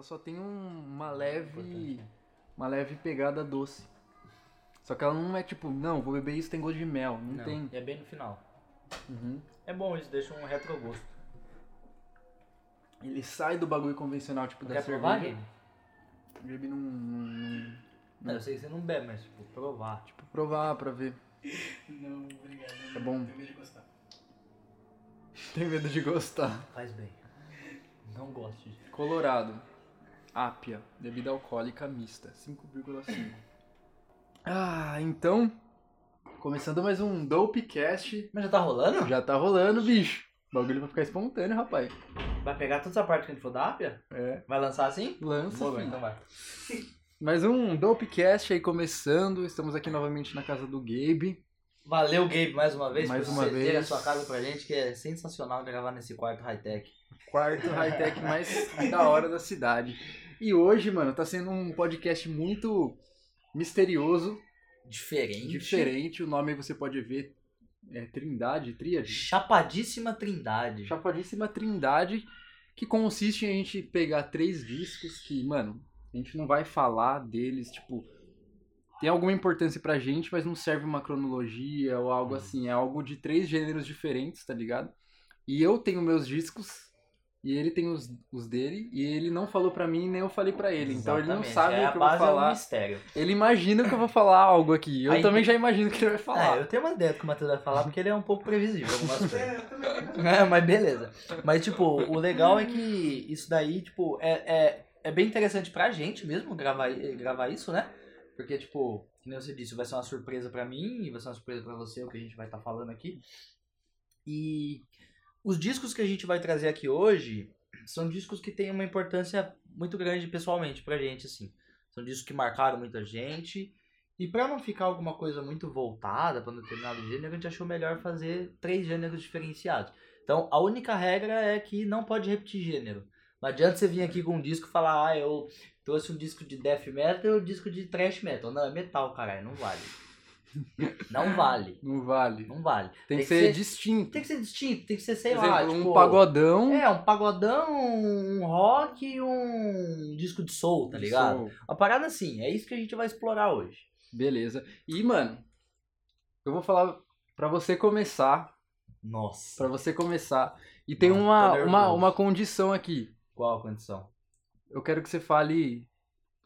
ela só tem um- uma leve. Uma leve pegada doce. Só que ela não é tipo, não, vou beber isso, tem gosto de mel. Não, Não, tem. É bem no final. Uhum. É bom, isso deixa um retrogosto. Ele sai do bagulho convencional, tipo, da Quer provar, cerveja. Gabe? Gabe não, não, não- Não, eu sei que você não bebe, mas tipo, provar. Tipo, provar pra ver. Não, obrigado. É bom. Tenho medo de gostar. Tem medo de gostar. Faz bem. Não gosto de. Colorado. Ápia. Bebida alcoólica mista. 5,5. Ah, então. Começando mais um Dopecast. Mas já tá rolando? Já tá rolando, bicho. O bagulho vai ficar espontâneo, rapaz. Vai pegar toda essa parte que a gente for da ápia? É. Vai lançar assim? Lança. Boa, filho. então vai. Mais um Dopecast aí começando. Estamos aqui novamente na casa do Gabe. Valeu, Gabe, mais uma vez. Mais por uma ceder vez. a sua casa pra gente, que é sensacional gravar nesse quarto high-tech. Quarto high-tech mais da hora da cidade. E hoje, mano, tá sendo um podcast muito misterioso, Diferente. diferente. O nome você pode ver é Trindade, Tríade. Chapadíssima Trindade. Chapadíssima Trindade, que consiste em a gente pegar três discos que, mano, a gente não vai falar deles, tipo, tem alguma importância pra gente, mas não serve uma cronologia ou algo assim. É algo de três gêneros diferentes, tá ligado? E eu tenho meus discos. E ele tem os, os dele, e ele não falou pra mim, nem eu falei pra ele. Então ele não Exatamente. sabe é, o que eu vou base É um falar. mistério. Ele imagina que eu vou falar algo aqui. Eu Aí- também já imagino que ele vai falar. eu tenho uma ideia do que o Matheus vai falar, porque ele é um pouco previsível algumas coisas. É. É, mas beleza. Mas, tipo, o legal é que isso daí, tipo, é, é, é bem interessante pra gente mesmo gravar, gravar isso, né? Porque, tipo, que nem você disse, vai ser uma surpresa pra mim e vai ser uma surpresa pra você, o que a gente vai estar falando aqui. E os discos que a gente vai trazer aqui hoje são discos que têm uma importância muito grande pessoalmente pra gente, assim. São discos que marcaram muita gente. E pra não ficar alguma coisa muito voltada pra um determinado gênero, a gente achou melhor fazer três gêneros diferenciados. Então, a única regra é que não pode repetir gênero. Não adianta você vir aqui com um disco e falar, ah, eu trouxe um disco de death metal e um disco de thrash metal. Não, é metal, caralho, não vale. Não vale. Não vale. Não vale. Tem, que ser, distinto. Tem que ser distinto, tem que ser, sei Por lá, exemplo, tipo... um pagodão. É, um pagodão, um rock e um disco de soul, tá ligado? Soul. Uma parada assim, é isso que a gente vai explorar hoje. Beleza. E, mano, eu vou falar pra você começar. Nossa. Pra você começar. E tem uma, uma, uma condição aqui. Qual a condição? Eu quero que você fale.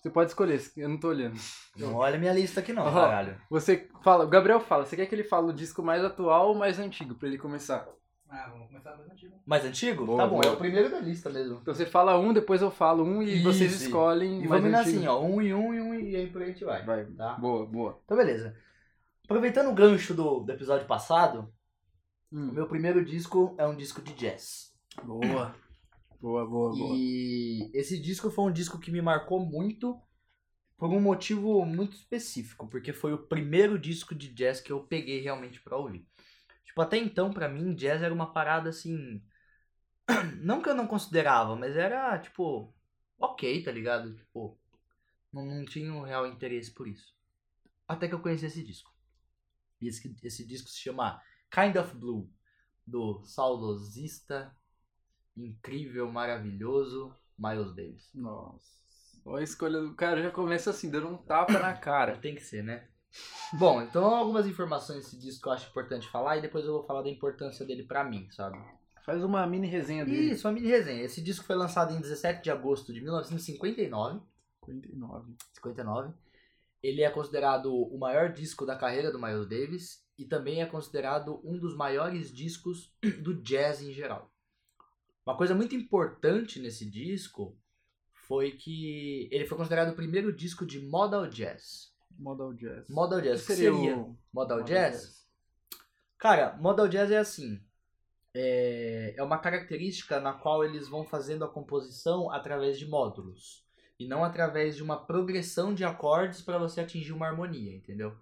Você pode escolher, eu não tô olhando. Não olha minha lista aqui não, Ó, caralho. Você fala, o Gabriel fala, você quer que ele fale o disco mais atual ou mais antigo pra ele começar? Ah, vamos começar mais antigo. Mais antigo? Boa, tá bom, boa. é o primeiro da lista mesmo. Então você fala um, depois eu falo um e vocês Isso. escolhem E vamos indo assim, ó, um e um e um e aí por aí a gente vai. Vai. Tá? Boa, boa. Então beleza. Aproveitando o gancho do, do episódio passado, o Hum. meu primeiro disco é um disco de jazz. Boa. Boa, boa, boa. E esse disco foi um disco que me marcou muito por um motivo muito específico, porque foi o primeiro disco de jazz que eu peguei realmente pra ouvir. Tipo, até então, pra mim, jazz era uma parada assim. Não que eu não considerava, mas era, tipo, ok, tá ligado? Tipo, não, não tinha um real interesse por isso. Até que eu conheci esse disco. E esse, esse disco se chama Kind of Blue, do saudosista, incrível, maravilhoso Miles Davis. Nossa. Olha a escolha do cara, já começa assim, dando um tapa na cara. Tem que ser, né? Bom, então algumas informações desse disco que eu acho importante falar e depois eu vou falar da importância dele pra mim, sabe? Faz uma mini resenha dele. Isso, uma mini resenha. Esse disco foi lançado em 17 de agosto de 1959. 59. 59. Ele é considerado o maior disco da carreira do Miles Davis e também é considerado um dos maiores discos do jazz em geral. Uma coisa muito importante nesse disco foi que ele foi considerado o primeiro disco de modal jazz. Modal Jazz. Modal jazz, o que seria seria o modal jazz? Cara, modal jazz é assim. É, é uma característica na qual eles vão fazendo a composição através de módulos. E não através de uma progressão de acordes para você atingir uma harmonia, entendeu?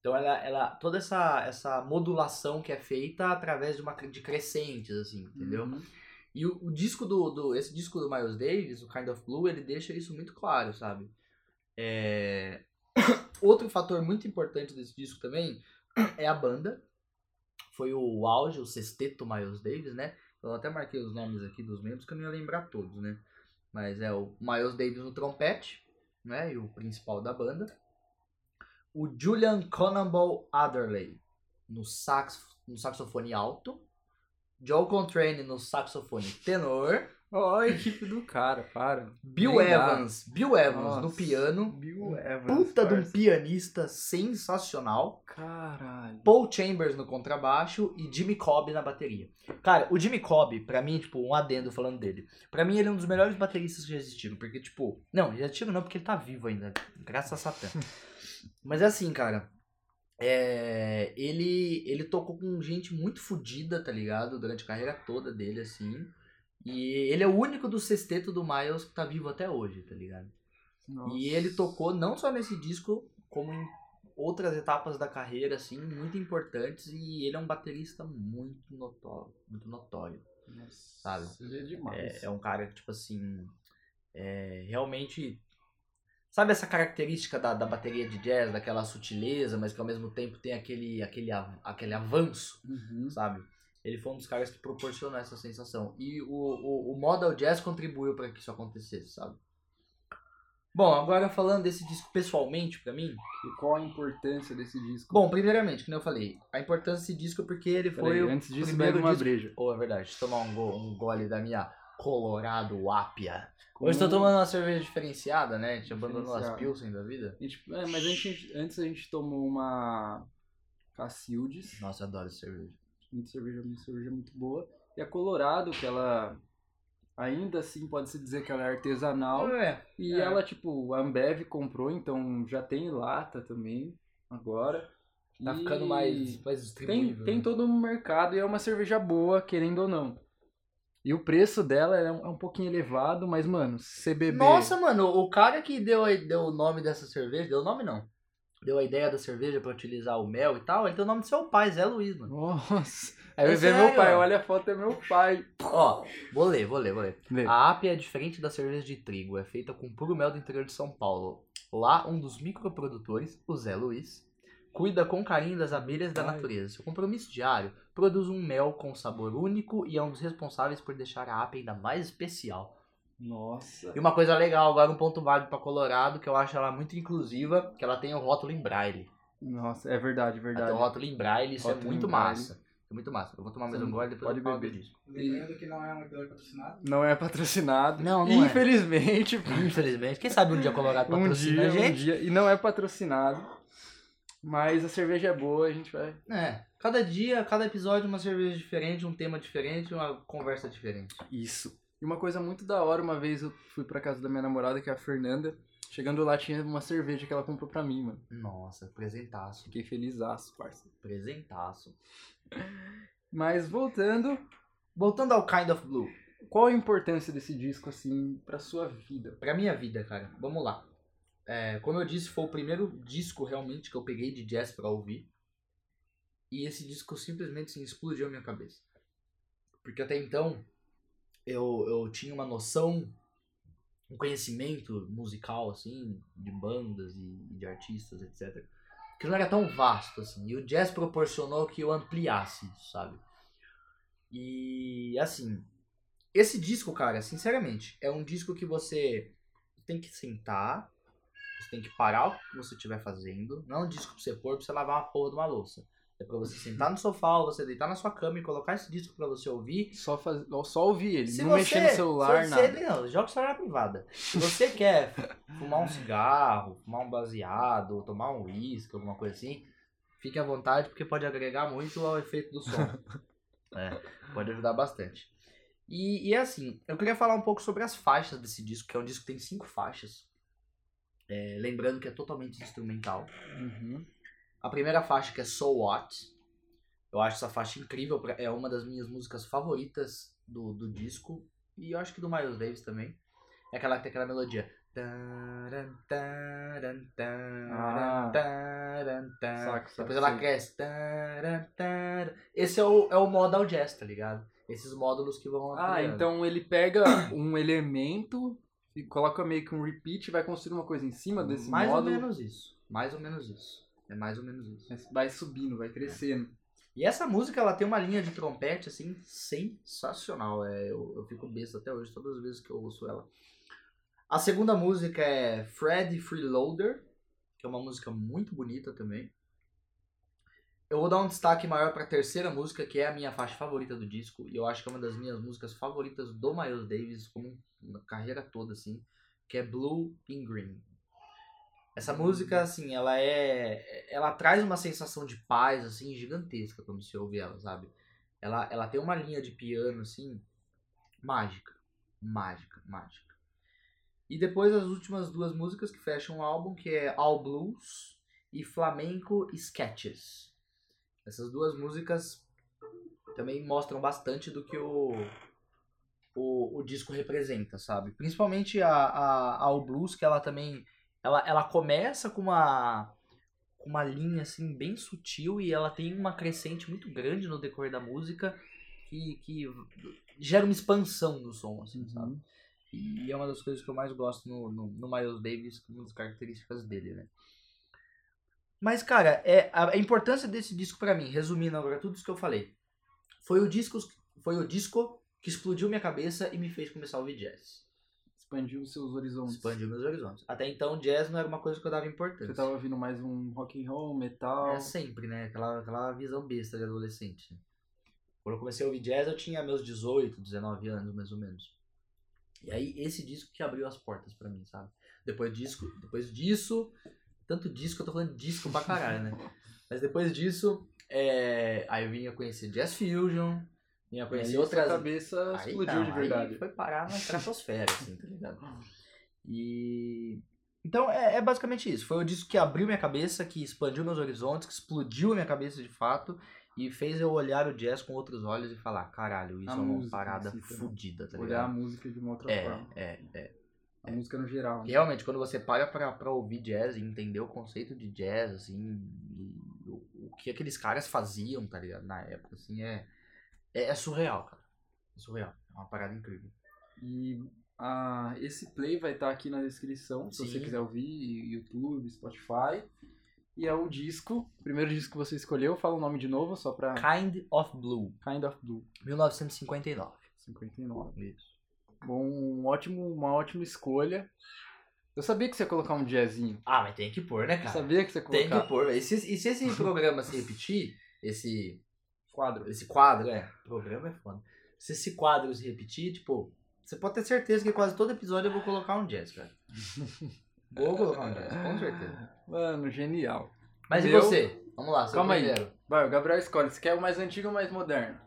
Então ela, ela toda essa, essa modulação que é feita através de uma de crescentes, assim, entendeu? Uhum. E o, o disco do, do. Esse disco do Miles Davis, o Kind of Blue, ele deixa isso muito claro, sabe? É... Outro fator muito importante desse disco também é a banda. Foi o auge, o sexteto Miles Davis, né? Eu até marquei os nomes aqui dos membros que eu não ia lembrar todos, né? Mas é o Miles Davis no trompete, né? E o principal da banda. O Julian Cannonball Adderley no, sax, no saxofone alto. Joe Contrane no saxofone tenor. Ó, a equipe do cara, para. Bill Nem dá. Evans, Bill Evans no Nossa, piano. Bill Evans. Puta de um pianista sensacional. Caralho. Paul Chambers no contrabaixo e Jimmy Cobb na bateria. Cara, o Jimmy Cobb, pra mim, tipo, um adendo falando dele. Pra mim, ele é um dos melhores bateristas que já existiram. Porque, tipo. Não, já existiram não, porque ele tá vivo ainda. Graças a Satã. Mas é assim, cara. É, ele, ele tocou com gente muito fodida, tá ligado? Durante a carreira toda dele, assim. E ele é o único do sexteto do Miles que tá vivo até hoje, tá ligado? Nossa. E ele tocou não só nesse disco, como em outras etapas da carreira, assim, muito importantes. E ele é um baterista muito notório. Muito notório. Nossa, sabe? É demais. É, é um cara que, tipo assim, é, realmente. Sabe essa característica da, da bateria de jazz, daquela sutileza, mas que ao mesmo tempo tem aquele, aquele, aquele avanço, Uhum. sabe? Ele foi um dos caras que proporcionou essa sensação. E o, o, o Model Jazz contribuiu para que isso acontecesse, sabe? Bom, agora falando desse disco pessoalmente, pra mim. E qual a importância desse disco? Bom, primeiramente, como eu falei, a importância desse disco é porque ele foi Peraí, o antes disso, primeiro uma disco... breja. Oh, é verdade, deixa eu tomar um, go- um gole da minha Colorado Apia. Com- Hoje tô tomando uma cerveja diferenciada, né? A gente abandonou as. Pilsen da vida. A gente- é, mas a gente, antes a gente tomou uma Cacildes. Nossa, eu adoro cerveja. Muito cerveja, uma cerveja muito boa. E a Colorado, que ela ainda assim pode se dizer que ela é artesanal. É, E É. ela, tipo, a Ambev comprou, então já tem lata também, agora. tá E ficando mais, mais Tem, distribuível. tem né? todo um mercado e é uma cerveja boa, querendo ou não. E o preço dela é um, é um pouquinho elevado, mas, mano, beber... Nossa, mano, o cara que deu, deu o nome dessa cerveja, deu o nome não. Deu a ideia da cerveja pra utilizar o mel e tal, ele deu o nome do seu pai, Zé Luiz, mano. Nossa. Aí É ver meu pai, ó. olha a foto, é meu pai. Ó, vou ler, vou ler, vou ler. Vê. A Apia é diferente da cerveja de trigo, é feita com puro mel do interior de São Paulo. Lá, um dos microprodutores, o Zé Luiz, cuida com carinho das abelhas da Ai. natureza. Seu compromisso diário produz um mel com sabor único e é um dos responsáveis por deixar a Apia ainda mais especial. Nossa. E uma coisa legal, agora um ponto válido pra Colorado, que eu acho ela muito inclusiva, que ela tem o rótulo em braille. Nossa, é verdade, Ela tem verdade. o rótulo em braille, isso Rótulo é muito massa. É muito massa. Eu vou tomar mais Sim, um gole depois pode eu beber. disso. Lembrando que não é um episódio patrocinado. Não é patrocinado. Não, não é. Infelizmente. Infelizmente. Quem sabe um dia Colorado Um patrocina dia, a um gente. dia. E não é patrocinado. Mas a cerveja é boa, a gente vai. É, cada dia, cada episódio uma cerveja diferente, um tema diferente, uma conversa diferente. Isso. E uma coisa muito da hora, uma vez eu fui pra casa da minha namorada, que é a Fernanda. Chegando lá tinha uma cerveja que ela comprou pra mim, mano. Nossa, presentaço, Fiquei felizaço, parça. presentaço. Mas voltando, Voltando ao Kind of Blue, qual a importância desse disco, assim, pra sua vida? pra minha vida, cara, vamos lá. É, como eu disse, foi o primeiro disco realmente que eu peguei de jazz pra ouvir. E esse disco simplesmente assim, explodiu a minha cabeça. Porque até então eu, eu tinha uma noção, um conhecimento musical, assim, de bandas e de artistas, etc. Que não era tão vasto, assim. E o jazz proporcionou que eu ampliasse sabe? E, assim, esse disco, cara, sinceramente, é um disco que você tem que sentar, você tem que parar o que você estiver fazendo. Não é um disco pra você pôr pra você lavar uma porra de uma louça. É pra você sentar no sofá ou você deitar na sua cama e colocar esse disco pra você ouvir Só, faz... só ouvir ele, se não você, mexer no celular, se nada. você, Não, joga o celular na privada. Se você quer fumar um cigarro, fumar um baseado, tomar um uísque, alguma coisa assim, fique à vontade, porque pode agregar muito ao efeito do som. É, pode ajudar bastante. E, e assim, eu queria falar um pouco sobre as faixas desse disco, que é um disco que tem cinco faixas. É, lembrando que é totalmente instrumental. Uhum. A primeira faixa que é So What. Eu acho essa faixa incrível, é uma das minhas músicas favoritas do, do disco. E eu acho que do Miles Davis também. É aquela que tem aquela melodia. Ah. Saco, saco, Depois ela cresce. Esse é o, é o modal jazz, tá ligado? Esses módulos que vão Ah, então ele pega um elemento e coloca meio que um repeat e vai construir uma coisa em cima desse Mais módulo. ou menos isso. Mais ou menos isso. É mais ou menos isso. Vai subindo, vai crescendo. E essa música, ela tem uma linha de trompete, assim, sensacional. É, eu, eu fico besta até hoje, todas as vezes que eu ouço ela. A segunda música é Fred Freeloader, que é uma música muito bonita também. Eu vou dar um destaque maior para a terceira música, que é a minha faixa favorita do disco, e eu acho que é uma das minhas músicas favoritas do Miles Davis, como na carreira toda, assim, que é Blue in Green. Essa música, assim, ela é. Ela traz uma sensação de paz, assim, gigantesca quando você ouve ela, sabe? Ela, ela tem uma linha de piano, assim, mágica. Mágica, mágica. E depois as últimas duas músicas que fecham o álbum, que é All Blues e Flamenco Sketches. Essas duas músicas também mostram bastante do que o, o, o disco representa, sabe? Principalmente a, a, a All Blues, que ela também ela, ela começa com uma com uma linha assim bem sutil e ela tem uma crescente muito grande no decorrer da música que, que gera uma expansão no som, assim, Uhum. sabe? E é uma das coisas que eu mais gosto no, no, no Miles Davis, uma das características dele, né? Mas, cara, é, a, a importância desse disco pra mim, resumindo agora tudo isso que eu falei, foi o disco, foi o disco que explodiu minha cabeça e me fez começar a ouvir jazz. Expandiu os seus horizontes. Expandiu meus horizontes. Até então, jazz não era uma coisa que eu dava importância. Você tava ouvindo mais um rock and roll, metal. É sempre, né? Aquela, aquela visão besta de adolescente. Quando eu comecei a ouvir jazz, eu tinha meus 18, 19 anos, mais ou menos. E aí, esse disco que abriu as portas pra mim, sabe? Depois disso, depois disso, tanto disco, eu tô falando disco pra caralho, né? Mas depois disso, é, aí eu vinha conhecer Jazz Fusion, vinha E conhecer aí outras... sua cabeça Aí explodiu não, de verdade. foi parar na estratosfera, assim, tá ligado? E. Então é, é basicamente isso. Foi o disco que abriu minha cabeça, que expandiu meus horizontes, que explodiu a minha cabeça de fato e fez eu olhar o jazz com outros olhos e falar: caralho, isso A é uma música parada fodida, tá Olhar a ligado? música de uma outra É, forma. é, é. A música no geral. Né? realmente, quando você para pra, pra ouvir jazz e entender o conceito de jazz, assim, o, o que aqueles caras faziam, tá ligado? Na época, assim, é, é, é surreal, cara. É surreal. É uma parada incrível. E ah, esse play vai estar aqui na descrição, se Sim. você quiser ouvir, YouTube, Spotify. E é o disco, o primeiro disco que você escolheu, fala o nome de novo, só pra Kind of Blue, Kind of Blue, 1959. 59. Isso. Bom, um ótimo, uma ótima escolha. Eu sabia que você ia colocar um jazzinho. Ah, mas tem que pôr, né, Eu cara? sabia que você ia Tem colocar que pôr. E se, e se esse programa se repetir, esse, quadro. esse quadro, é, programa é foda. Se esse quadro se repetir, tipo, você pode ter certeza que quase todo episódio eu vou colocar um jazz, cara. Vou colocar um jazz, com certeza. Mano, genial. Mas e Meu- você? Vamos lá, seu Calma aí. primeiro. Vai, o Gabriel escolhe. Você quer o mais antigo ou mais moderno?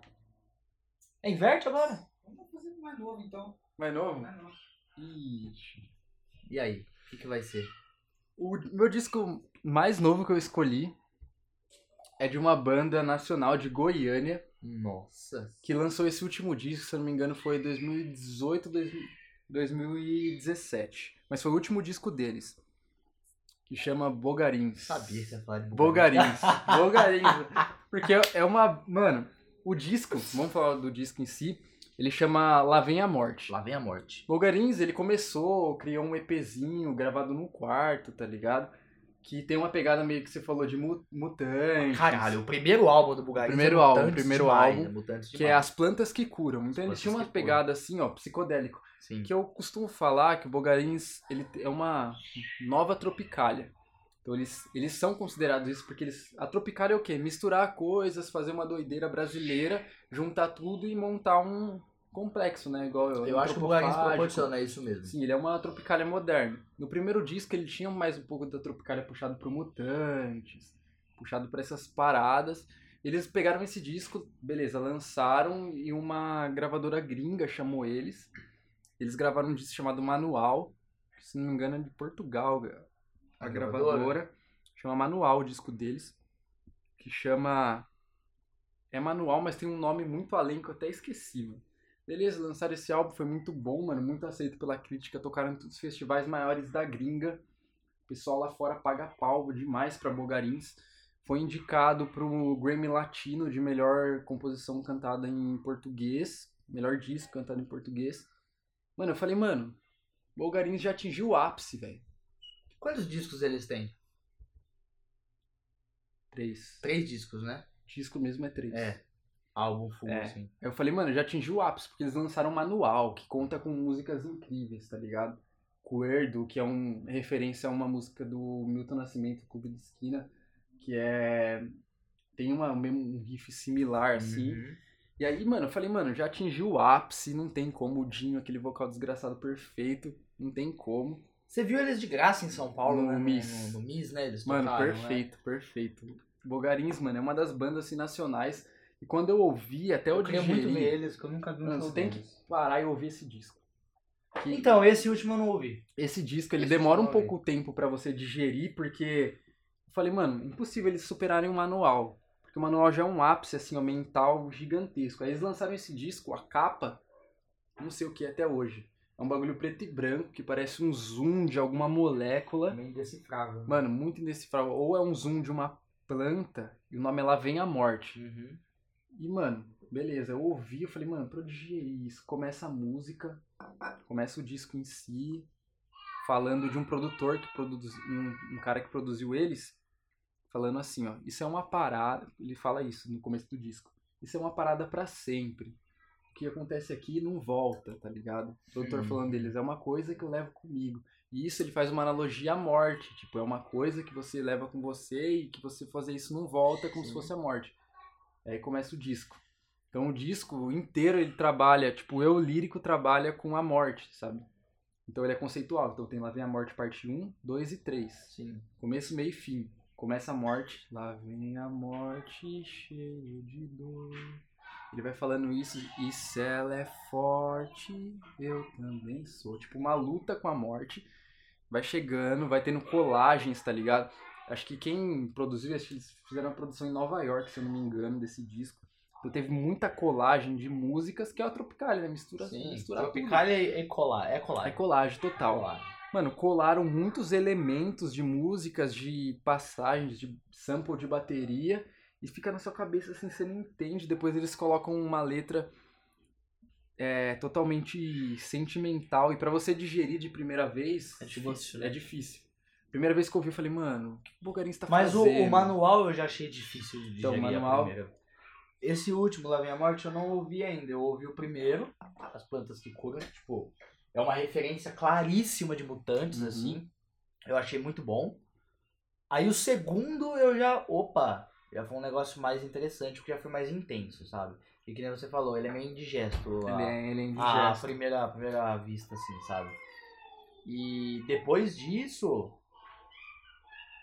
É, inverte agora. Vamos fazer um mais novo então. Mais novo? Mais novo. Ixi. E aí? O que, que vai ser? O meu disco mais novo que eu escolhi é de uma banda nacional de Goiânia Nossa. que lançou esse último disco, se eu não me engano, foi 2018, 2017. Mas foi o último disco deles. Que chama Bogarins. Sabia que ia falar de Bogarins. Bogarins. Porque é uma. Mano, o disco, vamos falar do disco em si, ele chama Lá Vem a Morte. Lá vem a morte. Bogarins, ele começou, criou um EPzinho gravado no quarto, tá ligado? Que tem uma pegada meio que você falou de mu- mutantes. Caralho, o primeiro álbum do Bugarins Primeiro é álbum, Mutantes primeiro demais, álbum, é Que é. As Plantas que Curam. Então tinham uma que Curam. pegada assim, ó, psicodélico. Sim. Que eu costumo falar que o Bogarins ele é uma nova tropicália. Então eles, eles são considerados isso porque eles. A tropicália é o quê? Misturar coisas, fazer uma doideira brasileira, juntar tudo e montar um complexo, né? Igual Eu acho que o Bugarins proporciona isso mesmo. Sim, ele é uma tropicália moderna. No primeiro disco ele tinha mais um pouco da tropicália puxado pro Mutantes, puxado para essas paradas. Eles pegaram esse disco, beleza, lançaram e uma gravadora gringa chamou eles. Eles gravaram um disco chamado Manual, se não me engano é de Portugal, a, A gravadora. gravadora? Chama Manual o disco deles, que chama é manual, mas tem um nome muito além que eu até esqueci, mano. Beleza, lançaram esse álbum, foi muito bom, mano, muito aceito pela crítica, tocaram em todos os festivais maiores da gringa. O pessoal lá fora paga pau demais pra Bogarins. Foi indicado pro Grammy Latino de melhor composição cantada em português, melhor disco cantado em português. Mano, eu falei, mano, Bogarins já atingiu o ápice, velho. Quantos discos eles têm? Três. Três discos, né? Disco mesmo é três. É. Álbum full, É. assim. Eu falei, mano, já atingiu o ápice, porque eles lançaram um manual que conta com músicas incríveis, tá ligado? Cuerdo, que é um referência a uma música do Milton Nascimento, Clube de Esquina, que é tem uma mesmo um riff similar assim. Uhum. E aí, mano, eu falei, mano, já atingiu o ápice, não tem como, o Dinho, aquele vocal desgraçado perfeito, não tem como. Você viu eles de graça em São Paulo, No né? Miss. No, no Miss, né? Eles Mano, tocaram, né? perfeito, perfeito. Bogarins, mano, é uma das bandas assim, nacionais. E quando eu ouvi, até eu, Eu queria muito ver eles, que eu nunca vi um Mano, você tem deles. parar e ouvir esse disco. Que Então, esse último eu não ouvi. esse disco, ele esse demora um pouco tempo pra você digerir, porque eu falei, mano, impossível eles superarem o manual. Porque o manual já é um ápice, assim, ó, mental gigantesco. Aí eles lançaram esse disco, a capa, não sei o que é até hoje. É um bagulho preto e branco, que parece um zoom de alguma molécula. Meio indecifrável. né? Mano, muito indecifrável. Ou é um zoom de uma planta, e o nome é Lá Vem a Morte. Uhum. E, mano, beleza, eu ouvi, eu falei, mano, digerir isso, começa a música, começa o disco em si, falando de um produtor que produz, um, um cara que produziu eles, falando assim, ó, isso é uma parada, ele fala isso no começo do disco, isso é uma parada pra sempre. Que acontece aqui não volta, tá ligado? O produtor Sim. falando deles, é uma coisa que eu levo comigo. E isso ele faz uma analogia à morte, tipo, é uma coisa que você leva com você e que você fazer isso não volta como Sim. se fosse a morte. Aí começa o disco. Então o disco inteiro ele trabalha, tipo, o eu lírico trabalha com a morte, sabe? Então ele é conceitual. Então tem Lá Vem a Morte parte 1, 2 e 3. Sim. Começo, meio e fim. Começa a morte. Lá vem a morte cheio de dor. Ele vai falando isso. E se ela é forte, eu também sou. Tipo, uma luta com a morte. Vai chegando, vai tendo colagens, tá ligado? Acho que quem produziu, acho que eles fizeram uma produção em Nova York, se eu não me engano, desse disco. Então teve muita colagem de músicas, que é a Tropicalia, né? Mistura, Sim. mistura. Tropical é, é colar. É colar. É colagem total. colar. Mano, colaram muitos elementos de músicas, de passagens, de sample de bateria e fica na sua cabeça assim, você não entende. Depois eles colocam uma letra é, totalmente sentimental e pra você digerir de primeira vez É difícil, é né? difícil. Primeira vez que eu ouvi, eu falei, mano, o que o Bulgarinho tá Mas o, fazendo? o manual eu já achei difícil de Então, digerir a manual- primeira. Esse último, Lá Vem a Morte, eu não ouvi ainda. Eu ouvi o primeiro, As Plantas que Curam. Tipo, é uma referência claríssima de mutantes, Uhum. assim. Eu achei muito bom. Aí o segundo eu já. Opa! Já foi um negócio mais interessante, porque já foi mais intenso, sabe? E que nem você falou, ele é meio indigesto. Ele a- é, ele é indigesto. primeira, a primeira vista, assim, sabe? E depois disso,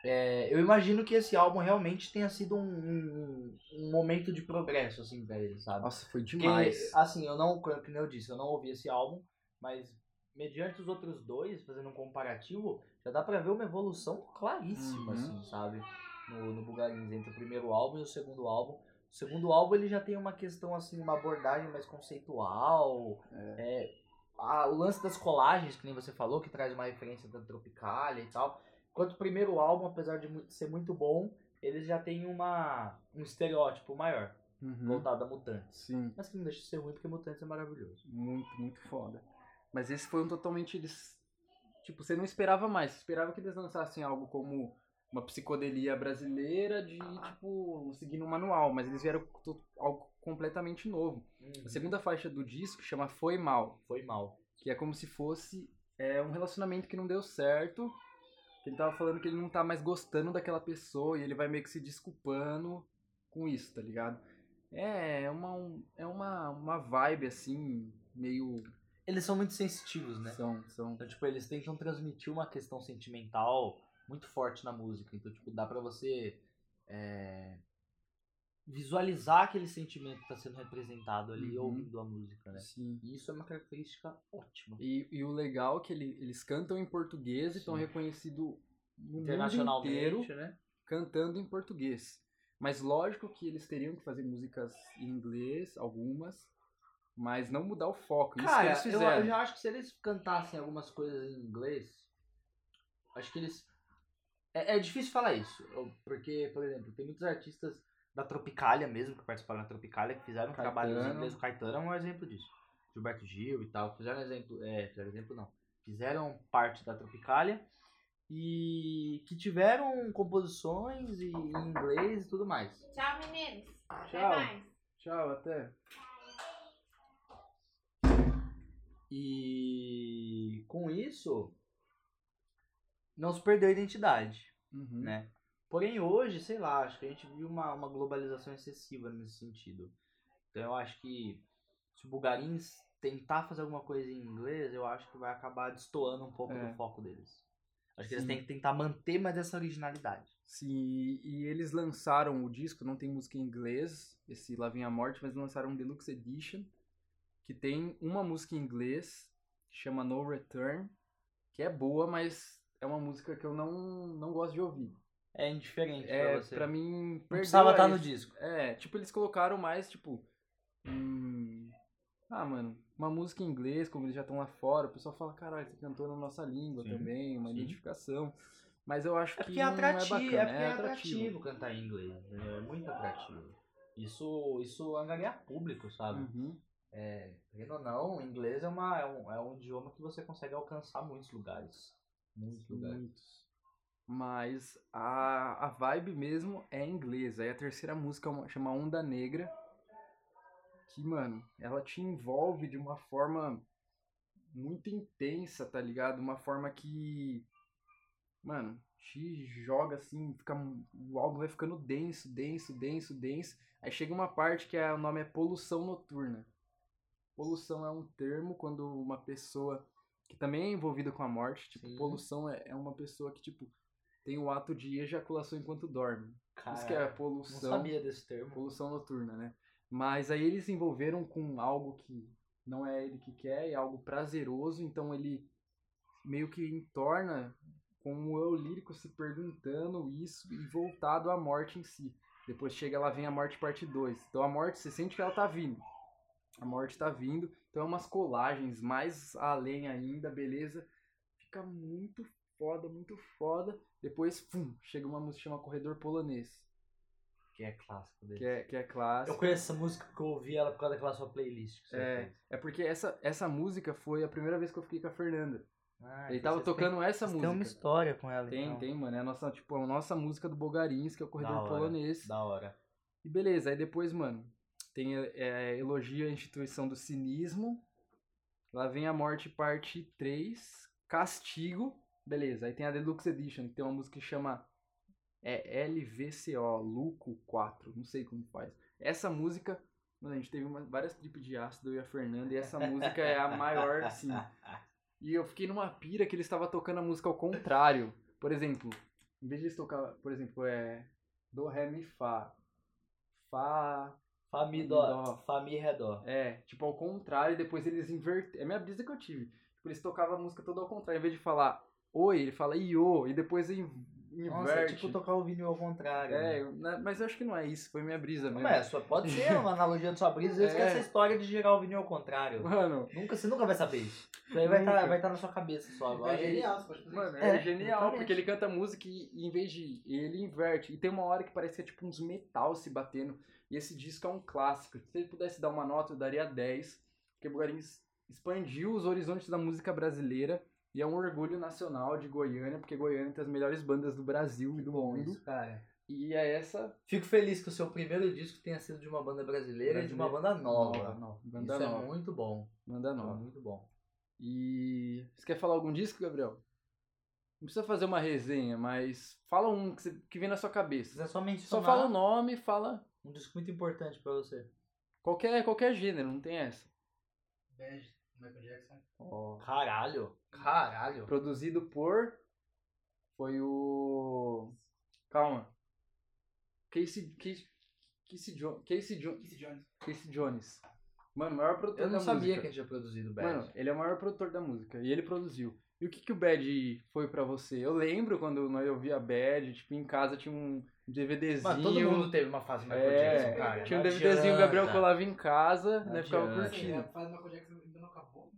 é, eu imagino que esse álbum realmente tenha sido um, um, um momento de progresso, assim, pra ele, sabe? Nossa, foi Porque, demais. assim, eu não, como eu disse, eu não ouvi esse álbum, mas mediante os outros dois, fazendo um comparativo, já dá pra ver uma evolução claríssima, Uhum. assim, sabe? No, no Bugarins, entre o primeiro álbum e o segundo álbum. O segundo álbum ele já tem uma questão, assim, uma abordagem mais conceitual. É, a- o lance das colagens, que nem você falou, que traz uma referência da Tropicalia e tal. Enquanto o primeiro álbum, apesar de ser muito bom, eles já tem uma, um estereótipo maior, Uhum. voltado a mutantes. Sim. Mas que não deixa de ser ruim, porque Mutantes é maravilhoso. Muito, muito foda. Mas esse foi um totalmente. Eles, tipo, você não esperava mais. Você esperava que eles lançassem algo como uma psicodelia brasileira de, tipo, seguindo um manual. Mas eles vieram com algo completamente novo. A segunda faixa do disco chama Foi Mal. Foi mal. Que é como se fosse é, um relacionamento que não deu certo. Que ele tava falando que ele não tá mais gostando daquela pessoa e ele vai meio que se desculpando com isso, tá ligado? É, é uma, um- é uma, uma vibe assim, meio. Eles são muito sensitivos, né? São, são. Então, tipo, eles tentam transmitir uma questão sentimental muito forte na música. Então, tipo, dá pra você é, visualizar aquele sentimento que tá sendo representado ali Uhum. ouvindo a música, né? Sim. E isso é uma característica ótima. E, e o legal é que ele- eles cantam em português e estão reconhecidos no mundo Internacionalmente, inteiro né? cantando em português. Mas lógico que eles teriam que fazer músicas em inglês, algumas, mas não mudar o foco. Isso que Cara, eles eu, eu já acho que se eles cantassem algumas coisas em inglês, acho que eles. É, é difícil falar isso, eu- porque, por exemplo, tem muitos artistas da Tropicalia mesmo, que participaram da Tropicalia, que fizeram trabalhos em Caetano. inglês. O Caetano é um exemplo disso. Gilberto Gil e tal, fizeram exemplo. É, fizeram exemplo não. Fizeram parte da Tropicalia e que tiveram composições e- em inglês e tudo mais. Tchau, meninos. Até Tchau. mais. Tchau, até. E com isso, não se perdeu a identidade, Uhum. né? Porém, hoje, sei lá, acho que a gente viu uma, uma globalização excessiva nesse sentido. Então, eu acho que se o Bulgarins tentar fazer alguma coisa em inglês, eu acho que vai acabar destoando um pouco É. do foco deles. Acho que eles têm que tentar manter mais essa originalidade. Sim, e eles lançaram o disco, não tem música em inglês, esse Lá Vem a Morte, mas lançaram um Deluxe Edition, que tem uma música em inglês, que chama No Return, que é boa, mas é uma música que eu não, não gosto de ouvir. É indiferente É, pra você. pra mim, perdeu precisava estar no es- disco. É, tipo, eles colocaram mais, tipo. hum, Ah, mano, uma música em inglês, como eles já estão lá fora, o pessoal fala, caralho, você cantou na nossa língua Sim, também, uma sim. identificação. Mas eu acho É que porque é não atrativo, é é, bacana, porque é atrativo cantar em inglês, entendeu? É muito atrativo. Isso, isso angariar público, sabe? Uhum. É, querendo ou não, o inglês é, uma, é, um, é um idioma que você consegue alcançar muitos lugares. Muitos lugares. Muitos. Mas a, a vibe mesmo é em inglês. Aí a terceira música é chama Onda Negra. Que, mano, ela te envolve de uma forma muito intensa, tá ligado? Uma forma que. Mano, te joga assim, fica, o álbum vai ficando denso, denso, denso, denso. Aí chega uma parte que é, o nome é poluição noturna. Poluição é um termo quando uma pessoa que também é envolvida com a morte, tipo, Sim. poluição é, é uma pessoa que, tipo, tem o ato de ejaculação enquanto dorme. Cara, Isso que é não poluição, sabia desse termo. poluição noturna, né? Mas aí eles se envolveram com algo que não é ele que quer, é algo prazeroso, então ele meio que entorna com o eu lírico se perguntando isso e voltado à morte em si. Depois chega lá vem a morte parte 2. Então a morte, você sente que ela tá vindo. A morte tá vindo. Então é umas colagens mais além ainda, beleza? Fica muito foda, muito foda. Depois, pum, chega uma música que chama Corredor Polonês, Que é clássico dele. que é, que é clássico. Eu conheço essa música que eu ouvi ela por causa daquela sua playlist. É, fez. é porque essa, essa música foi a primeira vez que eu fiquei com a Fernanda. Ah, Ele então tava tocando essa têm, vocês música. Tem uma história com ela, Tem, então. tem, mano. É a nossa, tipo, a nossa música do Bogarins, que é o Da Corredor hora, Polonês. Da hora. E beleza, aí depois, mano, tem é, elogia a instituição do cinismo. Lá vem a morte, parte 3. Castigo. Beleza, aí tem a Deluxe Edition, que tem uma música que chama é LVCO, Luco 4. Não sei como faz. Essa música, mano, a gente teve uma- várias tripes de ácido, e a Fernanda, e essa música é a maior, sim. E eu fiquei numa pira que eles estavam tocando a música ao contrário. Por exemplo, em vez de tocar, por exemplo, é Do, Ré, Mi, Fá. Fá. Fá, mi, Dó. dó. Fá, mi, ré, dó. É, tipo ao contrário, e depois eles inverteram. É a minha brisa que eu tive. Tipo, eles tocavam a música toda ao contrário. Em vez de falar oi, ele fala iô, e depois in- Nossa, é inverte. tipo tocar o vinil ao contrário. É, né? eu- né, mas eu acho que não é isso, foi minha brisa mesmo. Mas só pode ser uma analogia de sua brisa, às vezes que É. essa história de girar o vinil ao contrário. Mano, Nunca, você nunca vai saber isso. Isso aí vai estar vai tá na sua cabeça só agora. É genial, você pode fazer Mano, é, É, genial, exatamente. porque ele canta música e, e em vez de. ele inverte. E tem uma hora que parece que é tipo uns metal se batendo. E esse disco é um clássico. Se ele pudesse dar uma nota, eu daria 10. Porque Bugarins expandiu os horizontes da música brasileira. E é um orgulho nacional de Goiânia, porque Goiânia tem as melhores bandas do Brasil e do mundo. isso, cara. E é essa Fico feliz que o seu primeiro disco tenha sido de uma banda brasileira e de uma banda nova. nova, banda isso nova. é muito bom. Banda é nova. muito bom. E você quer falar algum disco, Gabriel? Não precisa fazer uma resenha, mas fala um que, você- que vem na sua cabeça. só Só mencionar fala o nome, fala um disco muito importante pra você. qualquer, qualquer gênero, não tem essa. Bad, Michael Jackson. Caralho. Caralho. Produzido por. Foi o. Calma. Casey. Casey, Casey, jo, Casey, jo, Keith Jones. Casey Jones. Mano, o maior produtor Eu não da sabia música. que gente tinha produzido Bad. Mano, ele é o maior produtor da música. E ele produziu. E o que, que o Bad foi pra você? Eu lembro quando nós ouvia Bad, tipo, em casa tinha um DVDzinho. Mas todo mundo teve uma fase Michael É, Jackson, cara. tinha um DVDzinho, o Gabriel colava em casa, Não né? Ficava curtindo. a fase do Michael Jackson ainda não acabou.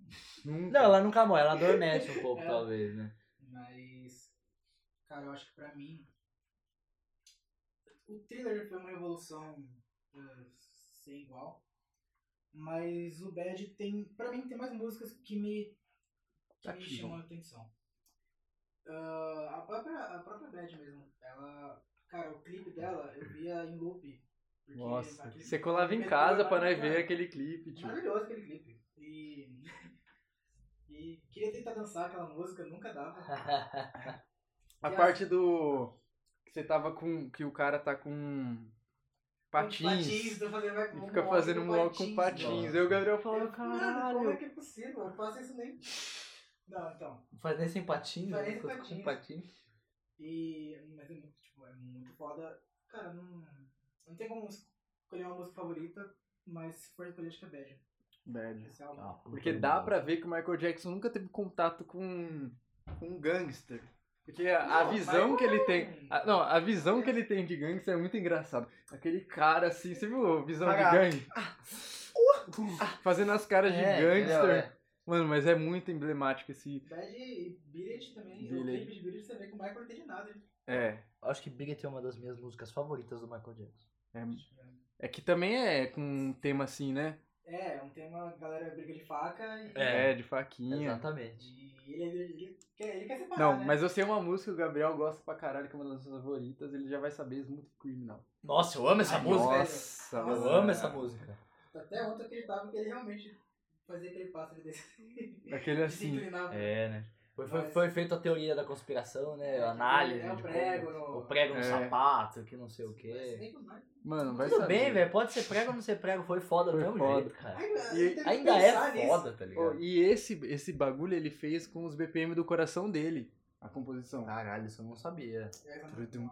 Nunca. Não, ela nunca morre, ela adormece um pouco, É. talvez, né? Mas, cara, eu acho que pra mim, o thriller foi uma revolução uh, sem igual. Mas o Bad tem, pra mim, tem mais músicas que me, que me Cativam. chamam a atenção. Ah, a, própria, a própria Bad mesmo, ela, cara, o clipe dela eu via em loop. porque Nossa, você colava em casa pra nós ver aquele clipe, tipo. Maravilhoso aquele clipe. E, e queria tentar dançar aquela música, nunca dava. A E parte do. Que você tava com. Que o cara tá com. Patins. Patins, tô fazendo vai- E um fica fazendo com um walk com patins. Aí o Gabriel Eu- Mano, como é caralho. que é possível? Eu faço isso nem. Não, então. Não faz nem sem patinho, Faz né? nem sem Com patinho. patinho. E. Mas é muito, tipo, é muito foda. Cara, não. Não tem como escolher uma música favorita, mas se for escolher, acho que é Bad. Bad. Ah, Porque dá pra ver que o Michael Jackson nunca teve contato com, com um gangster. Porque a, a Não, visão mas que ele tem. a- não, a visão que ele tem de gangster é muito engraçado. Aquele cara assim, você viu a visão de Caraca. gangue? Fazendo as caras de É, gangster. entendeu? É. Mano, mas é muito emblemático esse. Bad e It também. Beat O clipe de It você vê que o Michael não entende nada. Ele- É. Acho que Big é uma das minhas músicas favoritas do Michael Jackson. É, é que também é com um tema assim, né? É, é um tema, a galera briga de faca e. É, de faquinha. Exatamente. E ele, ele, ele quer, ele quer separar. Não, né? mas eu sei uma música que o Gabriel gosta pra caralho, que é uma das suas favoritas, ele já vai saber Smooth Criminal. Nossa, eu amo essa Ai, música. Nossa, Nossa, Eu amo essa música. Até ontem eu acreditava que ele realmente fazia aquele pássaro desse. Aquele Se assim. inclinava. É, né? Foi, foi, Mas- foi feita a teoria da conspiração, né? É, a análise. é o prego no- O prego no É. sapato, que não sei o quê. Mano, vai Tudo saber. bem, velho. Pode ser prego ou não ser prego. Foi foda do Foi mesmo foda. jeito, cara. Ainda, E- Ainda é nisso. foda, tá ligado? e esse, esse bagulho ele fez com os BPM do coração dele, a composição. Caralho, isso eu não sabia. Tum.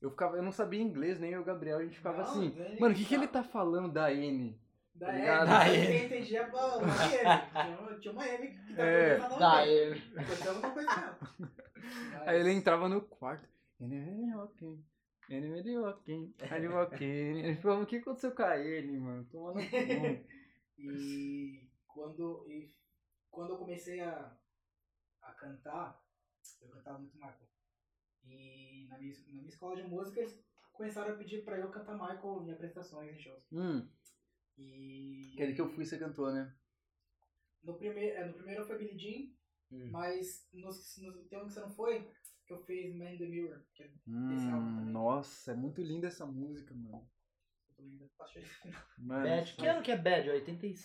Eu ficava, eu não sabia inglês, nem eu e o Gabriel, a gente ficava Não, assim. Mano, o que, que ele tá falando da N? Da M, ligado? da entendia pô, uma M. Tinha uma- Tinha uma M que tava É. a Da. Aconteceu alguma coisa não. Aí ele entrava no quarto. Ele walking. Ele walking. Ele walking. Ele falou, o que aconteceu com a ele, mano? Toma no cu. E quando, e quando eu comecei a, a cantar, eu cantava muito Michael. E na minha, na minha escola de música eles começaram a pedir pra eu cantar Michael em apresentações, em shows. Hum, E aquele que eu fui, você cantou, né? no primeiro, é, no primeiro foi Billie Jean, Hum. mas nos, nos, tem um que você não foi, que eu fiz Man in the Mirror, que é Esse álbum Hum, também. nossa, é muito linda essa música, mano. achei- Mano, Bad. Que ano que é Bad? 87,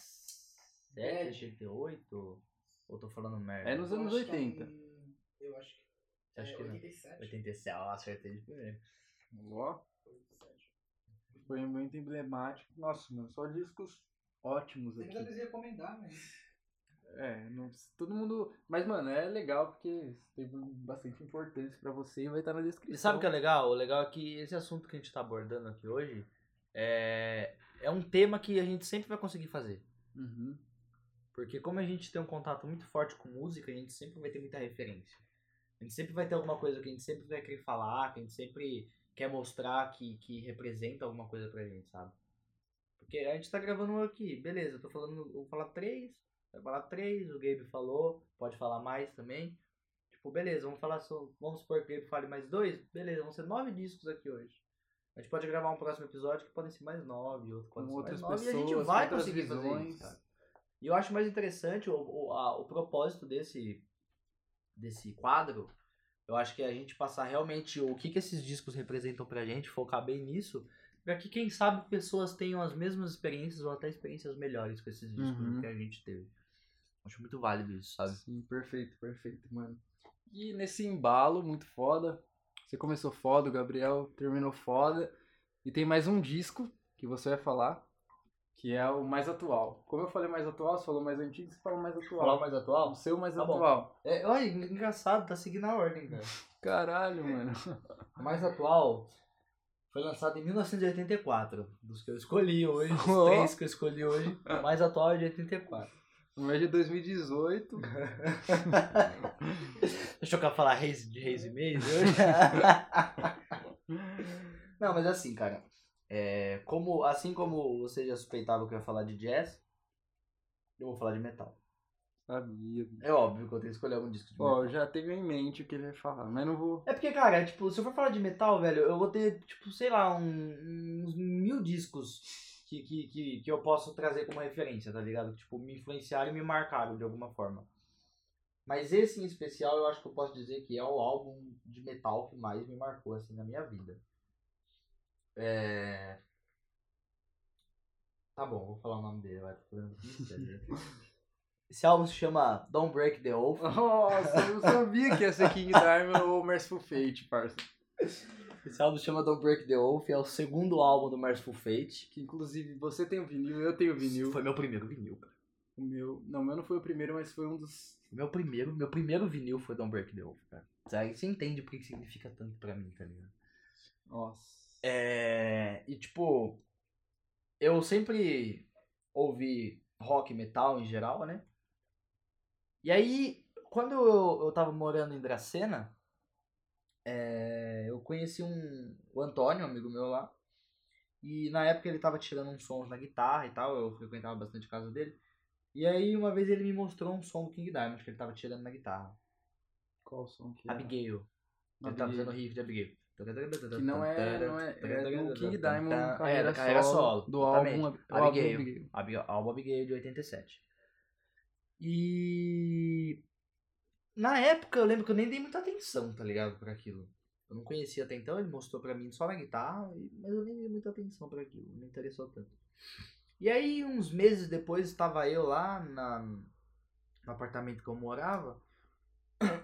Bad. 88? Ou tô falando merda? É nos eu anos acho que é 80. um- eu acho que acha é que não? 87. 87, eu acertei de primeiro. Ó, 87. Foi muito emblemático. Nossa, mano, só discos ótimos Tem aqui. que às vezes recomendar, mas. É, não, todo mundo. Mas, mano, é legal porque teve bastante importância pra você e vai estar na descrição. E sabe o que é legal? O legal é que esse assunto que a gente tá abordando aqui hoje é, é um tema que a gente sempre vai conseguir fazer. Uhum. Porque como a gente tem um contato muito forte com música, a gente sempre vai ter muita referência. A gente sempre vai ter alguma coisa que a gente sempre vai querer falar, que a gente sempre quer mostrar que, que representa alguma coisa pra gente, sabe? Porque a gente tá gravando um aqui, beleza, eu tô falando, eu vou falar três, vai falar três, o Gabe falou, pode falar mais também. Tipo, beleza, vamos falar só, vamos supor que o Gabe fale mais dois, beleza, vão ser nove discos aqui hoje. A gente pode gravar um próximo episódio que podem ser mais nove, outro pode Com ser outras mais nove, e a gente pessoas, vai conseguir fazer visões. isso, cara. E eu acho mais interessante o, o, a- o propósito desse, desse quadro. Eu acho que a gente passar realmente o que, que esses discos representam pra gente, focar bem nisso, pra que quem sabe pessoas tenham as mesmas experiências ou até experiências melhores com esses discos Uhum. do que a gente teve. Acho muito válido isso, sabe? Sim, perfeito, perfeito, mano. E nesse embalo muito foda, você começou foda, o Gabriel terminou foda. E tem mais um disco que você vai falar, que é o mais atual. Como eu falei mais atual, você falou mais antigo, você falou mais atual. Falar mais atual? O seu mais Tá bom. atual. É, olha, engraçado, tá seguindo a ordem, cara. Caralho, mano. O mais atual foi lançado em 1984, dos que eu escolhi hoje, os Oh. três que eu escolhi hoje. O mais atual é de 84. O meu é de 2018. Deixa eu falar reis, de reis e meis hoje. Não, mas assim, cara. É, como, assim como você já suspeitava que eu ia falar de jazz, eu vou falar de metal. Sabia. É óbvio que eu tenho que escolher algum disco de Ó, metal. eu já tenho em mente o que ele vai falar, mas não vou. É porque, cara, tipo, se eu for falar de metal, velho, eu vou ter, tipo, sei lá, um- uns mil discos que, que, que, que eu posso trazer como referência, tá ligado? Que, tipo, me influenciaram e me marcaram de alguma forma. Mas esse em especial eu acho que eu posso dizer que é o álbum de metal que mais me marcou, assim, na minha vida. É... Tá bom, vou falar o nome dele, vai. Esse álbum se chama Don't Break the Oath. Nossa, eu sabia que ia ser King Diamond ou Merciful Fate, parça. Esse álbum se chama Don't Break the Oath, é o segundo álbum do Merciful Fate. Que inclusive você tem o vinil, eu tenho o vinil. Foi meu primeiro vinil, cara. O meu. Não, o meu não foi o primeiro, mas foi um dos. Meu primeiro, meu primeiro vinil foi Don't Break the Oath, cara. Você entende por que significa tanto pra mim, tá ligado? Nossa. É. E tipo. Eu sempre ouvi rock metal em geral, né? E aí, quando eu, eu tava morando em Dracena, é, eu conheci um, o Antônio, um amigo meu lá. E na época ele tava tirando uns sons na guitarra e tal, eu frequentava bastante a casa dele. E aí uma vez ele me mostrou um som do King Diamond que ele tava tirando na guitarra. Qual som que é? Abigail. Ele tava fazendo o riff de Abigail. Que não é, não é, é do King Diamond É, carreira, da carreira solo, solo, do álbum, Abigail. álbum Abigail. Abi- Álbum Abigail de 87. E na época eu lembro que eu nem dei muita atenção, tá ligado, por aquilo. Eu não conhecia até então, ele mostrou pra mim só na guitarra, mas eu nem dei muita atenção pra aquilo, não me interessou tanto. E aí, uns meses depois, estava eu lá na, no apartamento que eu morava,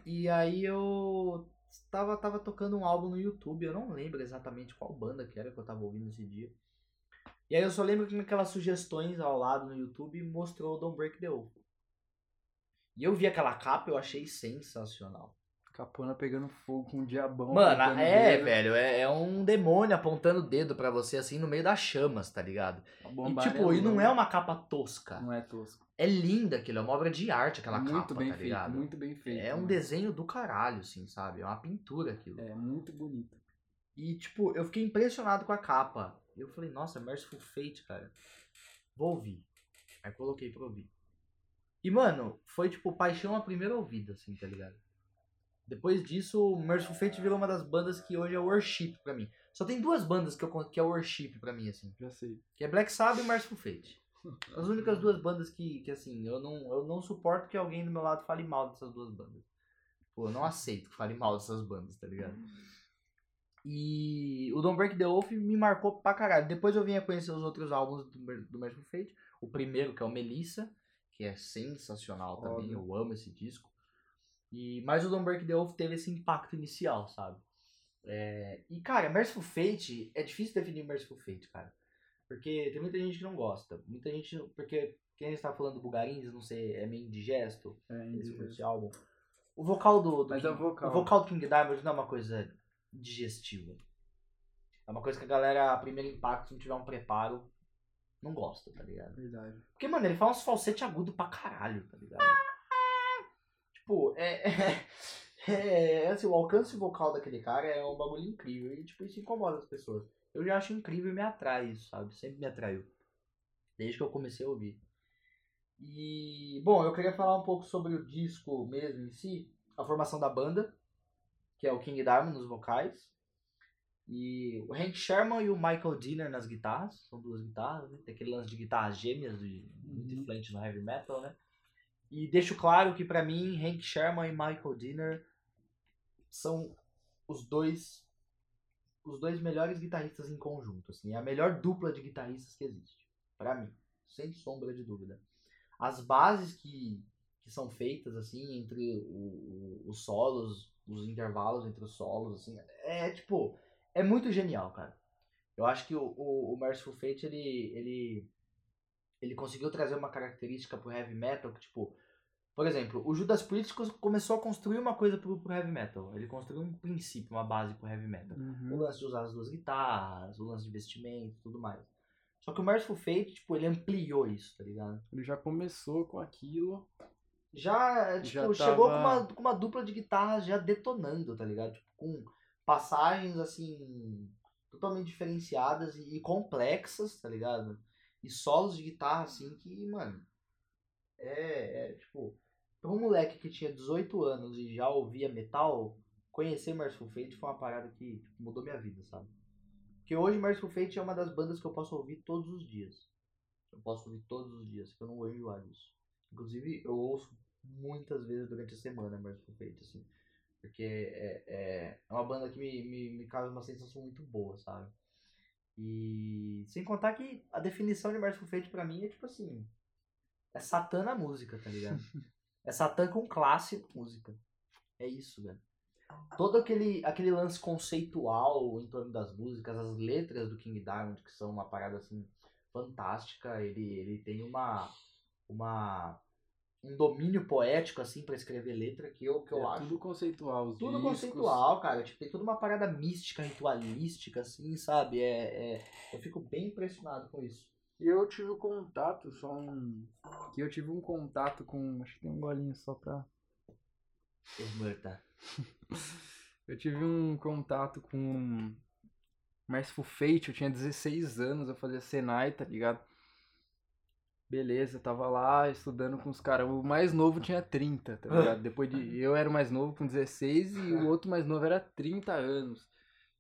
e aí eu tava, tava tocando um álbum no YouTube, eu não lembro exatamente qual banda que era que eu tava ouvindo esse dia. E aí eu só lembro que naquelas sugestões ao lado no YouTube mostrou o Don't Break the Oath. E eu vi aquela capa eu achei sensacional. Capona pegando fogo com um diabão. Mano, é, dedo, velho, é, é um demônio apontando o dedo pra você assim no meio das chamas, tá ligado? E tipo, e não amarelona. é uma capa tosca. Não é tosco. É linda aquilo, é uma obra de arte aquela muito capa, bem tá feito, ligado? muito bem feito. É um mano. desenho do caralho, assim, sabe? É uma pintura aquilo. É muito bonito. E, tipo, eu fiquei impressionado com a capa. Eu falei, nossa, Merciful Fate, cara. Vou ouvir. Aí coloquei pra ouvir. E, mano, foi, tipo, paixão à primeira ouvida, assim, tá ligado? Depois disso, Merciful Fate virou uma das bandas que hoje é worship pra mim. Só tem duas bandas que, eu, que é worship pra mim, assim. Já sei. Que é Black Sabbath e Merciful Fate. As únicas duas bandas que, que assim, eu não, eu não suporto que alguém do meu lado fale mal dessas duas bandas. Pô, eu não aceito que fale mal dessas bandas, tá ligado? E o Don't Break the Oath me marcou pra caralho. Depois eu vim a conhecer os outros álbuns do, do Merciful Fate. O primeiro, que é o Melissa, que é sensacional também. Eu amo esse disco. E, mas o Don't Break the Oath teve esse impacto inicial, sabe? É, e, cara, Merciful Fate, é difícil definir Merciful Fate, cara. Porque tem muita gente que não gosta. Muita gente. Porque quem a gente tá falando do Bugarins, não sei, é meio indigesto É, indigesto. esse álbum. O vocal do, do Mas King, é o vocal. o vocal do King Diamond não é uma coisa digestiva. É uma coisa que a galera, a primeiro impacto, se não tiver um preparo, não gosta, tá ligado? Verdade. Porque, mano, ele faz uns falsete agudo pra caralho, tá ligado? Tipo, é, é, é, assim, o alcance vocal daquele cara é um bagulho incrível. E, tipo, isso incomoda as pessoas. Eu já acho incrível e me atrai isso, sabe? Sempre me atraiu. Desde que eu comecei a ouvir. E, bom, eu queria falar um pouco sobre o disco mesmo em si. A formação da banda, que é o King Diamond nos vocais. E o Hank Sherman e o Michael Dinner nas guitarras. São duas guitarras, né? Tem aquele lance de guitarras gêmeas, de, muito Uhum. influente no heavy metal, né? E deixo claro que pra mim, Hank Sherman e Michael Dinner são os dois os dois melhores guitarristas em conjunto, assim, é a melhor dupla de guitarristas que existe, Pra mim, sem sombra de dúvida. As bases que, que são feitas assim entre os solos, os intervalos entre os solos, assim, é tipo, é muito genial, cara. Eu acho que o, o, o Merciful Fate ele ele ele conseguiu trazer uma característica pro heavy metal que tipo por exemplo, o Judas Priest começou a construir uma coisa pro, pro heavy metal. Ele construiu um princípio, uma base pro heavy metal. O Uhum. lance de usar as duas guitarras, o lance de vestimento e tudo mais. Só que o Merciful Fate, tipo, ele ampliou isso, tá ligado? Ele já começou com aquilo. Já, tipo, Já chegou tava- com, uma, com uma dupla de guitarras já detonando, tá ligado? Tipo, com passagens, assim, totalmente diferenciadas e, e complexas, tá ligado? E solos de guitarra, assim, que, mano, é, é, tipo, pra um moleque que tinha 18 anos e já ouvia metal, conhecer Merciful Fate foi uma parada que tipo, mudou minha vida, sabe? Porque hoje Merciful Fate é uma das bandas que eu posso ouvir todos os dias. Eu posso ouvir todos os dias, que eu não vou enjoar disso. Inclusive, eu ouço muitas vezes durante a semana Merciful Fate, assim. Porque é, é, é uma banda que me, me, me causa uma sensação muito boa, sabe? E sem contar que a definição de Merciful Fate pra mim é tipo assim. É Satã na música, tá ligado? é Satã com classe na música. É isso, velho. Todo aquele, aquele lance conceitual em torno das músicas, as letras do King Diamond, que são uma parada assim fantástica, ele, ele tem uma, uma um domínio poético assim para escrever letra que eu, que eu é acho. Tudo conceitual. Os Tudo discos. conceitual, cara. Tipo, tem toda uma parada mística, ritualística, assim, sabe? É, é, eu fico bem impressionado com isso. E eu tive um contato, só um. Que eu tive um contato com. Acho que tem um golinho só pra. Morta. Eu tive um contato com Merciful Fate, eu tinha 16 anos, eu fazia Senai, tá ligado? Beleza, eu tava lá estudando com os caras. O mais novo tinha 30, tá ligado? Depois de. Eu era o mais novo com 16 e o outro mais novo era 30 anos.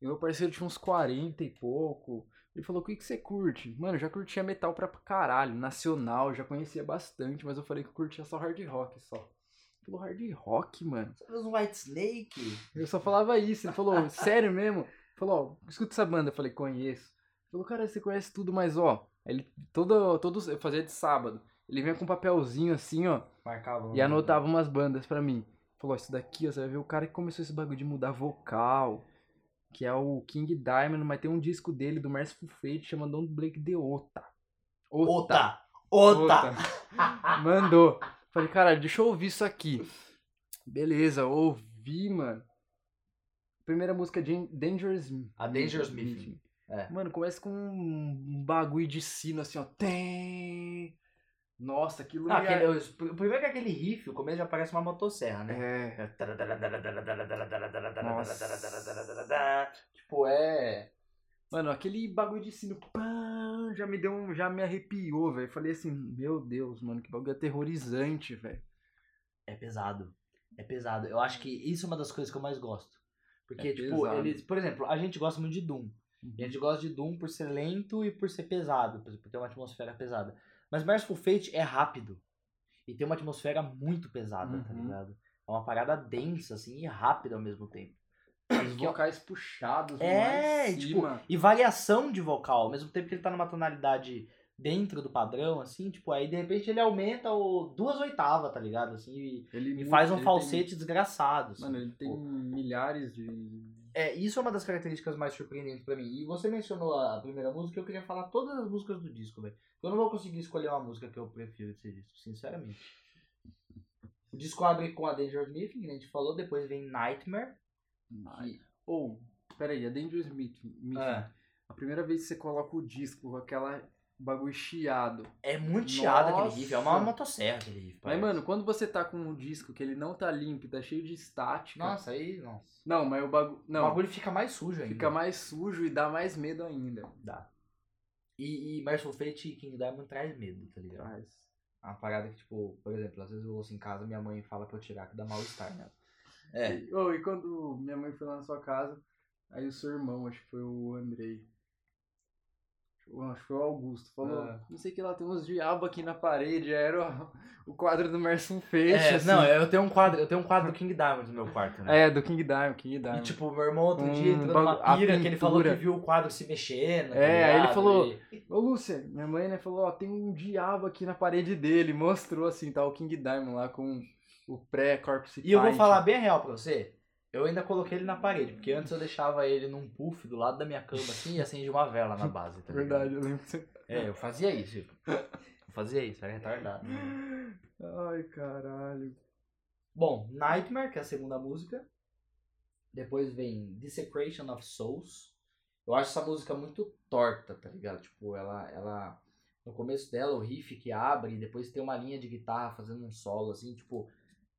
E meu parceiro tinha uns 40 e pouco. Ele falou: o que, que você curte? Mano, eu já curtia metal pra caralho, nacional, já conhecia bastante, mas eu falei que eu curtia só hard rock só. Ele falou: hard rock, mano. Você fez um White Snake? Eu só falava isso. Ele falou, sério mesmo? Ele falou, ó, escuta essa banda. Eu falei, conheço. Ele falou, cara, você conhece tudo, mas ó. Ele, todo, todo, eu fazia de sábado. Ele vinha com um papelzinho assim, ó, Marcava. e anotava umas bandas pra mim. Falou, ó, isso daqui, ó, você vai ver o cara que começou esse bagulho de mudar vocal, que é o King Diamond, mas tem um disco dele, do Merciful Fate, chamado Don't Blake the Ota. Ota! Ota! Mandou. Falei, cara, deixa eu ouvir isso aqui. Beleza, ouvi, mano. Primeira música, Jan- Dangerous A Dangerous Meeting. É. Mano, começa com um bagulho de sino assim, ó. Tem. Nossa, aquilo Não, aquele, o primeiro que é aquele riff, o começo já parece uma motosserra, né? É. Tipo, é. Mano, aquele bagulho de sino. Pã, já me deu um. Já me arrepiou, velho. Falei assim, meu Deus, mano, que bagulho aterrorizante, velho. É pesado. É pesado. Eu acho que isso é uma das coisas que eu mais gosto. Porque, É tipo, pesado. eles. Por exemplo, a gente gosta muito de Doom. E a gente gosta de Doom por ser lento e por ser pesado, por ter uma atmosfera pesada. Mas Merciful Fate é rápido. E tem uma atmosfera muito pesada, tá Uhum. ligado? É uma parada densa, assim, e rápida ao mesmo tempo. Os vocais puxados É, e, tipo, cima. e variação de vocal, ao mesmo tempo que ele tá numa tonalidade dentro do padrão, assim, tipo, aí de repente ele aumenta o duas oitavas, tá ligado? Assim, e, Ele e faz um falsete desgraçado. Tem, assim, mano, ele tem tipo. milhares de. É, isso é uma das características mais surpreendentes pra mim. E você mencionou a primeira música, eu queria falar todas as músicas do disco, velho. Eu não vou conseguir escolher uma música que eu prefiro desse disco, sinceramente. O disco abre com a Danger Smith, que a gente falou, depois vem Nightmare. que- Ou, peraí, a Dangerous Meet. Meeting. É. A primeira vez que você coloca o disco aquela bagulho chiado. É muito chiado aquele riff, é uma motosserra aquele riff. Mas, parece. mano, quando você tá com um disco que ele não tá limpo, tá cheio de estática. Nossa, aí, nossa. Não, mas o bagulho. O Não, bagulho fica mais sujo ainda. fica mais sujo e dá mais medo ainda. Dá. E, e Merciful Fate e King Diamond traz medo, tá ligado? Traz. Uma parada que, tipo, por exemplo, às vezes eu ouço em casa minha mãe fala pra eu tirar que dá mal-estar, né? E, oh, e quando minha mãe foi lá na sua casa, aí o seu irmão, acho que foi o Andrei. Acho que foi o Augusto. Falou, Ah. não sei que lá, tem uns diabos aqui na parede. Era o, o quadro do Merson Feixe. É, assim. não, eu tenho um quadro, eu tenho um quadro do King Diamond no meu quarto, né? É, do King Diamond, King E Diamond. tipo, meu irmão outro Um dia entrou numa pira que ele falou que viu o quadro se mexendo. tá É, aí ele falou- E- Ô, Lúcia, minha mãe, né, falou, ó, tem um diabo aqui na parede dele. Mostrou, assim, tá o King Diamond lá com o pré-corpse E eu vou falar bem real pra você. Eu ainda coloquei ele na parede, porque antes eu deixava ele num puff do lado da minha cama assim e acendia uma vela na base, tá? Verdade, eu lembro. É, eu fazia isso. tipo. Eu fazia isso, era retardado. Ai, caralho. Bom, Nightmare, que é a segunda música. Depois vem Desecration of Souls. Eu acho essa música muito torta, tá ligado? Tipo, ela, ela. No começo dela, o riff que abre, e depois tem uma linha de guitarra fazendo um solo, assim, tipo.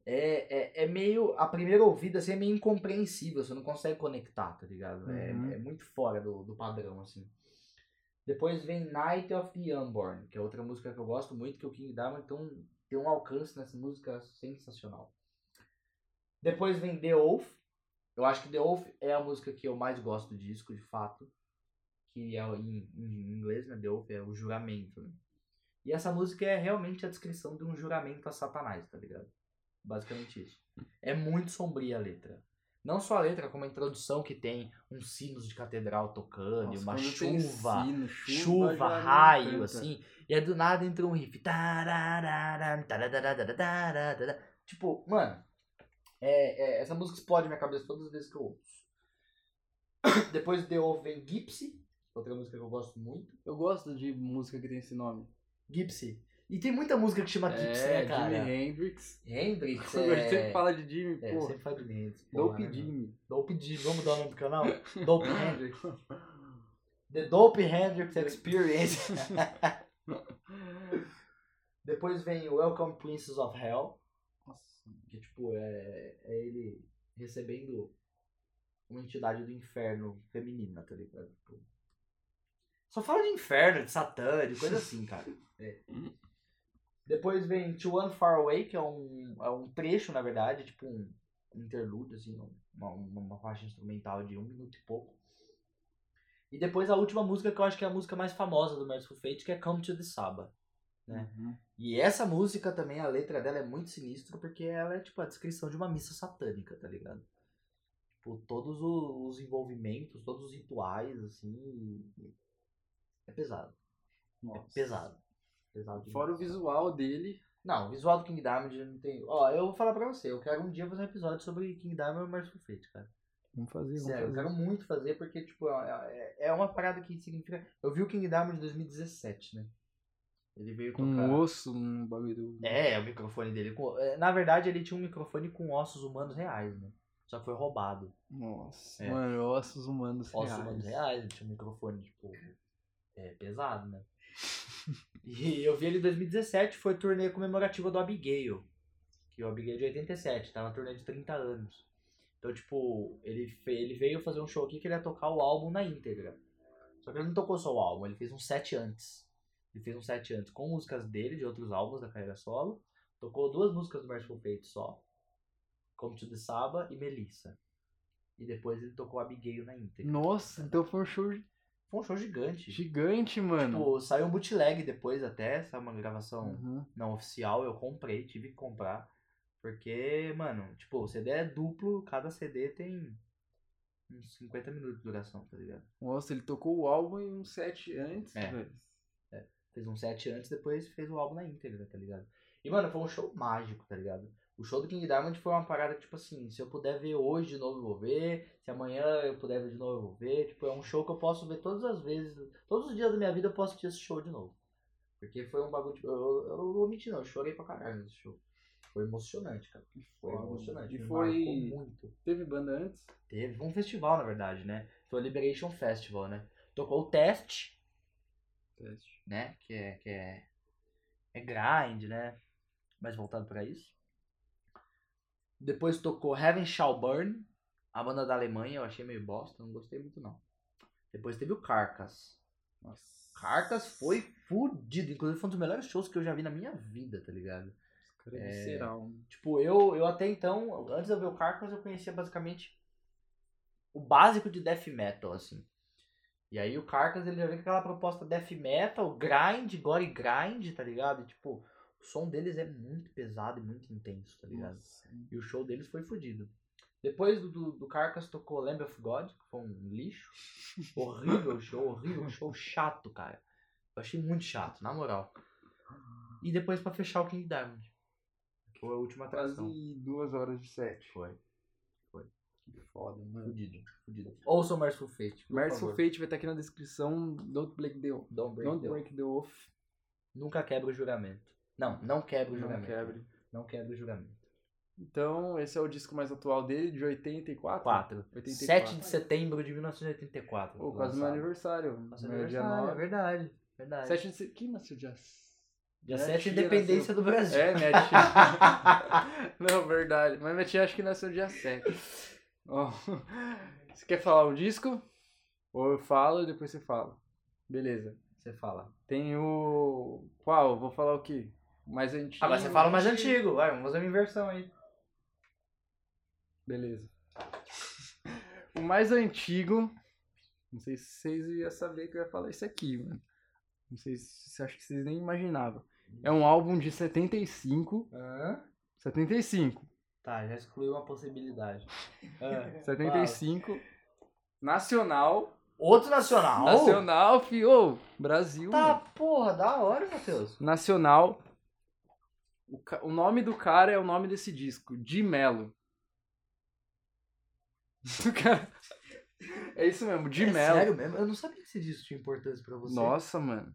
É, é, é meio. A primeira ouvida assim, é meio incompreensível, você não consegue conectar, tá ligado? É, Uhum. é muito fora do, do padrão, assim. Depois vem Night of the Unborn, que é outra música que eu gosto muito, que o King Diamond tem um, tem um alcance nessa música sensacional. Depois vem The Oath. Eu acho que The Oath é a música que eu mais gosto do disco, de fato. Que é em, em inglês, né? The Oath é o juramento, né? E essa música é realmente a descrição de um juramento a Satanás, tá ligado? Basicamente isso. É muito sombria a letra. Não só a letra, como a introdução que tem uns sinos de catedral tocando, Nossa, uma chuva, sino, chuva, me raio, assim. E aí do nada entra um riff. Tipo, mano, é, é- essa música explode minha cabeça todas as vezes que eu ouço. Depois de Off vem Gypsy, outra música que eu gosto muito. Eu gosto de música que tem esse nome. Gypsy. E tem muita música que chama né, É, cara? Jimi Hendrix. Hendrix, é... sempre fala de Jimi, É, pô. sempre fala de Hendrix. Dope né, Jimi. mano? Dope Jimi. Vamos dar o nome do canal? Dope Hendrix. The Dope Hendrix Experience. Depois vem Welcome Princess of Hell. Nossa. Que, tipo, é, é ele recebendo uma entidade do inferno feminina, tá ligado? Tipo, só fala de inferno, de satã, de coisa assim, cara. É. Depois vem To One Far Away, que é um, é um trecho, na verdade, tipo um interlúdio, assim, uma, uma, faixa instrumental de um minuto e pouco. E depois a última música, que eu acho que é a música mais famosa do Merciful Fate, que é Come to the Saba. Né? Uhum. E essa música também, a letra dela é muito sinistra, porque ela é tipo a descrição de uma missa satânica, tá ligado? Tipo, todos os envolvimentos, todos os rituais, assim. É pesado. É Nossa. pesado. Pesado. Fora o visual dele. Não, o visual do King Diamond não tem. Ó, eu vou falar pra você, eu quero um dia fazer um episódio sobre King Diamond e Merciful Fate, cara. Vamos fazer, vamos Sério, eu fazer. quero muito fazer, porque, tipo, é, é uma parada que significa. Eu vi o King Diamond em 2017, né? Ele veio Com tocar. um osso, um bagulho do... É, o microfone dele. é, Na verdade, ele tinha um microfone com ossos humanos reais, né? Só que foi roubado. Nossa, É. mano, ossos humanos Ossos reais. humanos reais, ele tinha um microfone, tipo, é, pesado, né? E eu vi ele em 2017, foi turnê comemorativa do Abigail. Que o Abigail é de 87, tá na turnê de 30 anos. Então, tipo, ele, ele veio fazer um show aqui que ele ia tocar o álbum na íntegra. Só que ele não tocou só o álbum, ele fez um set antes. Ele fez um set antes com músicas dele, de outros álbuns da carreira solo. Tocou duas músicas do Merciful Fate só. Come to the Saba e Melissa. E depois ele tocou Abigail na íntegra. Nossa, então foi um show Foi um show gigante. gigante, mano. Tipo, saiu um bootleg depois até, saiu uma gravação Uhum. não oficial, eu comprei, tive que comprar. Porque, mano, tipo, o CD é duplo, cada CD tem uns 50 minutos de duração, tá ligado? Nossa, ele tocou o álbum em um set antes, É. velho. Fez um set antes, depois fez o álbum na íntegra, tá ligado? E, mano, foi um show mágico, tá ligado? O show do King Diamond foi uma parada tipo assim, se eu puder ver hoje de novo, eu vou ver. Se amanhã eu puder ver de novo, eu vou ver. Tipo, é um show que eu posso ver todas as vezes. Todos os dias da minha vida eu posso assistir esse show de novo. Porque foi um bagulho, tipo, eu, eu não vou mentir não, eu chorei pra caralho nesse show. Foi emocionante, cara. Foi emocionante. E foi- muito. Teve banda antes? Teve um festival, na verdade, né? Foi o Liberation Festival, né? Tocou o Test, Teste. né? Que é, que é, é grind, né? Mais voltado pra isso. Depois tocou Heaven Shall Burn, a banda da Alemanha, eu achei meio bosta, não gostei muito não. Depois teve o Carcass. Nossa. Carcass foi fudido, inclusive foi um dos melhores shows que eu já vi na minha vida, tá ligado? É É. Tipo, eu, eu até então, antes de eu ver o Carcass, eu conhecia basicamente o básico de death metal, assim. E aí o Carcass, ele já vem com aquela proposta death metal, grind, gore grind, tá ligado? E, tipo, o som deles é muito pesado e muito intenso, tá ligado? Nossa. E o show deles foi fodido. Depois do, do, do Carcass tocou Lamb of God, que foi um lixo. horrível show, horrível show, chato, cara. Eu achei muito chato, na moral. E depois pra fechar o King Diamond. Foi a última atração. Quase duas horas de set. Foi. Que foda, mano. Fudido, fudido. Ouça o Merciful Fate. Merciful favor. Fate vai estar aqui na descrição. Don't break the, Don't break, don't the break the oath. Nunca quebra o juramento. Não, não quebra o Não juramento. quebre. Não quebra o juramento. Então, esse é o disco mais atual dele, de 84. 4. 84. 7 de setembro de 1984. Pô, quase meu aniversário. Nosso Meu dia aniversário, é 9. verdade. Verdade. 7 de setembro. Quem nasceu dia Dia Minha 7 tia Independência do Brasil. É, minha tia. Não, verdade. Mas minha tia acho que nasceu dia 7. Ó, Você quer falar o disco? Ou eu falo e depois você fala? Beleza. Você fala. Tem o. Qual? Vou falar o quê? Mais antigo. Agora você fala o mais antigo. Vai, vamos fazer uma inversão aí. Beleza. O mais antigo. Não sei se vocês iam saber que eu ia falar isso aqui, mano. Não sei se acho que vocês nem imaginavam. É um álbum de 75. Hã? 75. Tá, já excluiu uma possibilidade. Ah, 75. Nacional. Outro nacional? Nacional, fio. Brasil. Tá, mano. porra, da hora, Matheus. Nacional. O, o nome do cara é o nome desse disco, Di Mello. O cara- É isso mesmo, Di é Mello. sério mesmo? Eu não sabia que esse disco tinha importância pra você. Nossa, mano.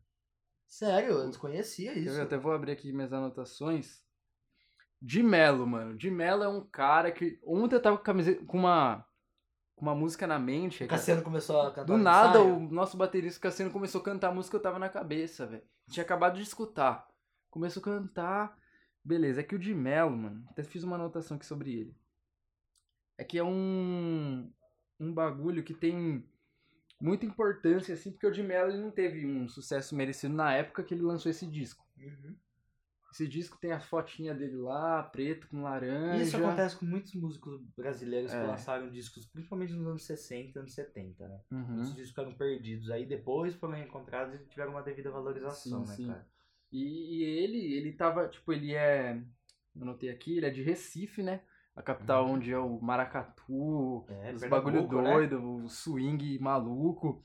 Sério, eu desconhecia Eu isso. até vou abrir aqui minhas anotações. Di Mello, mano. Di Mello é um cara que. Ontem eu tava com, camiseta, com uma. Com uma música na mente. O Cassiano começou a cantar Do nada, ensaio. o nosso baterista Cassiano começou a cantar a música que eu tava na cabeça, velho. Tinha acabado de escutar. Começou a cantar. Beleza, é que o de Mello, mano, até fiz uma anotação aqui sobre ele. É que é um. Um bagulho que tem muita importância, assim, porque o de Mello ele não teve um sucesso merecido na época que ele lançou esse disco. Uhum. Esse disco tem as fotinhas dele lá, preto com laranja. Isso acontece com muitos músicos brasileiros que É. lançaram discos, principalmente nos anos 60 e anos 70, né? Uhum. Muitos discos ficaram perdidos. Aí depois foram reencontrados e tiveram uma devida valorização, Sim, né, sim. cara? E, e ele, ele tava, tipo, ele é. Eu anotei aqui, ele é de Recife, né? A capital Uhum. onde é o Maracatu, É, os bagulho né? doido, o swing maluco.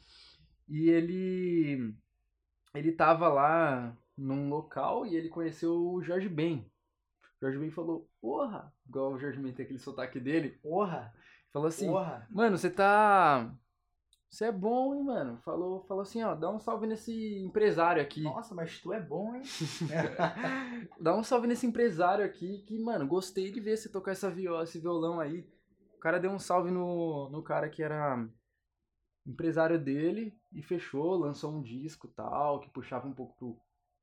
E ele. Ele tava lá num local e ele conheceu o Jorge Ben. O Jorge Ben falou, porra, igual o Jorge Ben tem aquele sotaque dele, Porra, falou assim. Mano, você tá. Você é bom, hein, mano? Falou, falou assim, ó, dá um salve nesse empresário aqui. Nossa, mas tu é bom, hein? Dá um salve nesse empresário aqui que, mano, gostei de ver você tocar essa viola, esse violão aí. O cara deu um salve no, no cara que era empresário dele e fechou, lançou um disco tal, que puxava um pouco pro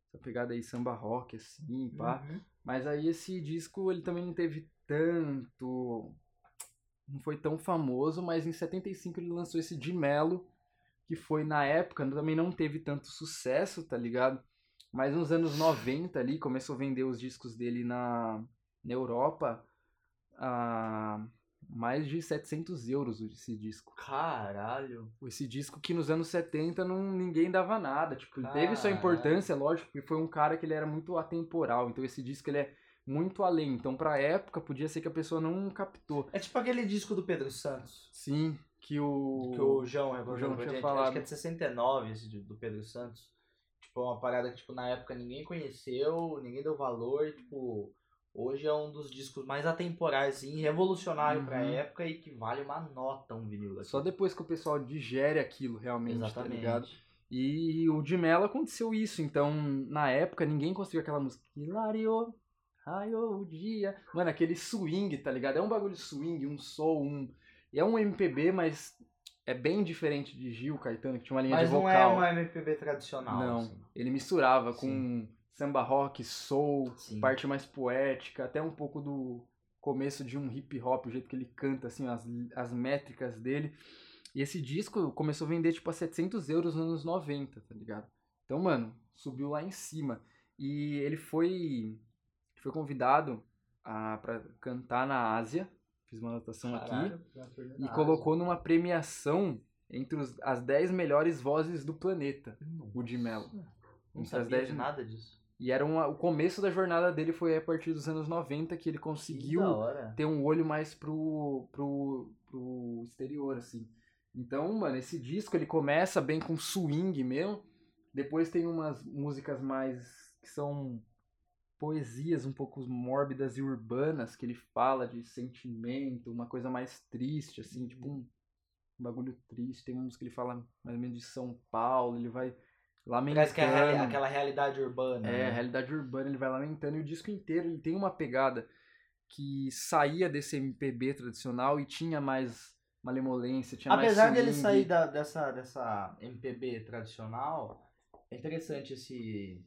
essa pegada aí samba rock, assim, pá. Uhum. Mas aí esse disco ele também não teve tanto. Não foi tão famoso, mas em 75 ele lançou esse de Mello, que foi na época, também não teve tanto sucesso, tá ligado? Mas nos anos 90 ali, começou a vender os discos dele na, na Europa a mais de 700 euros esse disco. Caralho. Esse disco que nos anos 70 não, ninguém dava nada. Tipo, teve sua importância, lógico, porque foi um cara que ele era muito atemporal. Então esse disco ele é muito além. Então pra época podia ser que a pessoa não captou. É tipo aquele disco do Pedro Santos. Sim, que o. Que o João recordou João pra tinha gente. falado. Acho que é de 69 esse do Pedro Santos. Tipo, é uma parada que tipo, na época ninguém conheceu, ninguém deu valor. Tipo, hoje é um dos discos mais atemporais, assim, revolucionário pra Uhum. época e que vale uma nota um vinil daqui. Só depois que o pessoal digere aquilo realmente, tá Exatamente. ligado? E o de Mello aconteceu isso. Então, na época, ninguém conseguiu aquela música. Hilario, raiou o dia. Mano, aquele swing, tá ligado? É um bagulho swing, um soul, um. É um MPB, mas é bem diferente de Gil Caetano, que tinha uma linha Mas de não vocal. é uma MPB tradicional. Não, assim. ele misturava com samba rock, soul, Sim. parte mais poética, até um pouco do começo de um hip hop, o jeito que ele canta, assim, as, as métricas dele. E esse disco começou a vender, tipo, a 700 euros nos anos 90, tá ligado? Então, mano, subiu lá em cima. E ele foi, foi convidado a, pra cantar na Ásia, fiz uma anotação aqui, Caralho, e Ásia. colocou numa premiação entre os- as 10 melhores vozes do planeta, o de Mello. Não Entre sabia 10 de nada disso. E era uma, o começo da jornada dele foi a partir dos anos 90 que ele conseguiu Que ter um olho mais pro, pro, pro exterior, assim. Então, mano, esse disco ele começa bem com swing mesmo. Depois tem umas músicas mais que são poesias um pouco mórbidas e urbanas, que ele fala de sentimento, uma coisa mais triste, assim, tipo um bagulho triste. Tem uns que ele fala mais ou menos de São Paulo, ele vai lamentando. Parece que é aquela realidade urbana. É, né? a realidade urbana, ele vai lamentando e o disco inteiro ele tem uma pegada que saía desse MPB tradicional e tinha mais malemolência, tinha Apesar mais dele swing. sair da- dessa, dessa MPB tradicional, é interessante esse,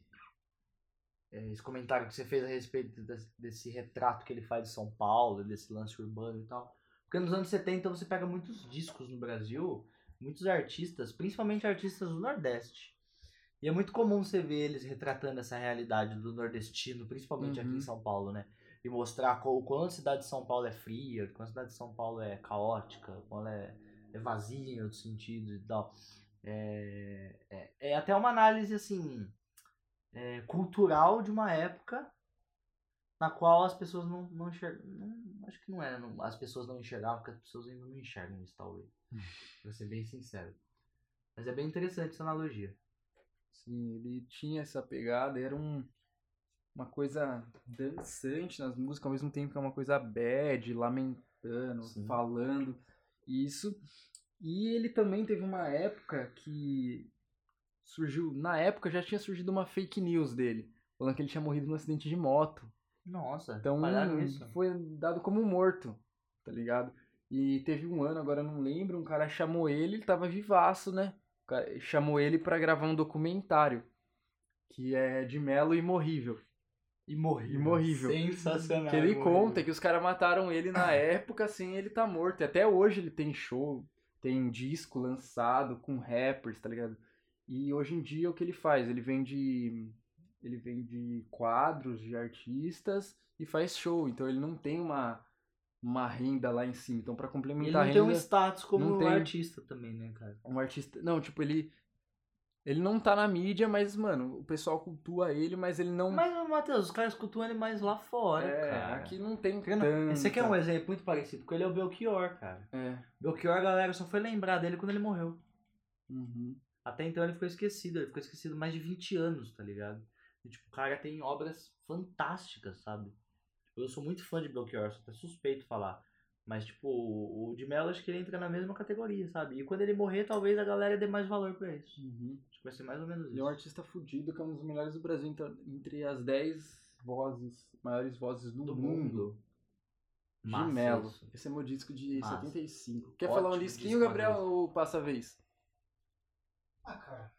esse comentário que você fez a respeito desse, desse retrato que ele faz de São Paulo, desse lance urbano e tal. Porque nos anos 70 você pega muitos discos no Brasil, muitos artistas, principalmente artistas do Nordeste. E é muito comum você ver eles retratando essa realidade do nordestino, principalmente aqui Uhum. em São Paulo, né? E mostrar o quanto a cidade de São Paulo é fria, o quanto a cidade de São Paulo é caótica, o quanto ela é, é vazia em outros sentidos e tal. É, é, é até uma análise, assim, é, cultural de uma época. na qual as pessoas não, não enxergam. Não, acho que não era. Não, as pessoas não enxergavam, porque as pessoas ainda não enxergam isso, talvez. pra ser bem sincero. Mas é bem interessante essa analogia. Sim, ele tinha essa pegada, era um, uma coisa dançante nas músicas, ao mesmo tempo que é uma coisa bad, lamentando, Sim. falando isso. E ele também teve uma época que surgiu, na época já tinha surgido uma fake news dele, falando que ele tinha morrido num acidente de moto. Nossa, Então foi dado como morto, tá ligado? E teve um ano, agora eu não lembro, um cara chamou ele, ele tava vivaço, né? Chamou ele pra gravar um documentário que é de Melo Imorrível. Imorrível. Imorrível. Sensacional. Que ele imorrível. conta que os caras mataram ele na época, assim, ele tá morto. E até hoje ele tem show, tem disco lançado com rappers, tá ligado? E hoje em dia o que ele faz? Ele vende. Ele vende quadros de artistas e faz show. Então ele não tem uma, uma renda lá em cima. Então pra Ele complementar não a tem um renda, status como um tem. artista também, né, cara? um artista. Não, tipo, ele. Ele não tá na mídia, mas, mano, o pessoal cultua ele, mas ele não. Mas, Matheus, os caras cultuam ele mais lá fora, é, cara. aqui não tem tanta... Esse aqui é um exemplo muito parecido, porque ele é o Belchior, cara. É. Belchior, a galera só foi lembrar dele quando ele morreu. Uhum. Até então ele ficou esquecido, ele ficou esquecido mais de 20 anos, tá ligado? E, tipo, o cara tem obras fantásticas, sabe? Tipo, eu sou muito fã de Belchior, sou até suspeito falar. Mas, tipo, o de Mello acho que ele entra na mesma categoria, sabe? E quando ele morrer, talvez a galera dê mais valor pra isso. Uhum. Acho que vai ser mais ou menos Ele é um isso. artista fudido, que é um dos melhores do Brasil, então, entre as 10 vozes, maiores vozes do, Do mundo. mundo. De Massa isso. Esse é meu disco de Massa. 75. Quer Ótimo falar um disquinho, disco, Gabriel, ou passa a vez? Ah, cara.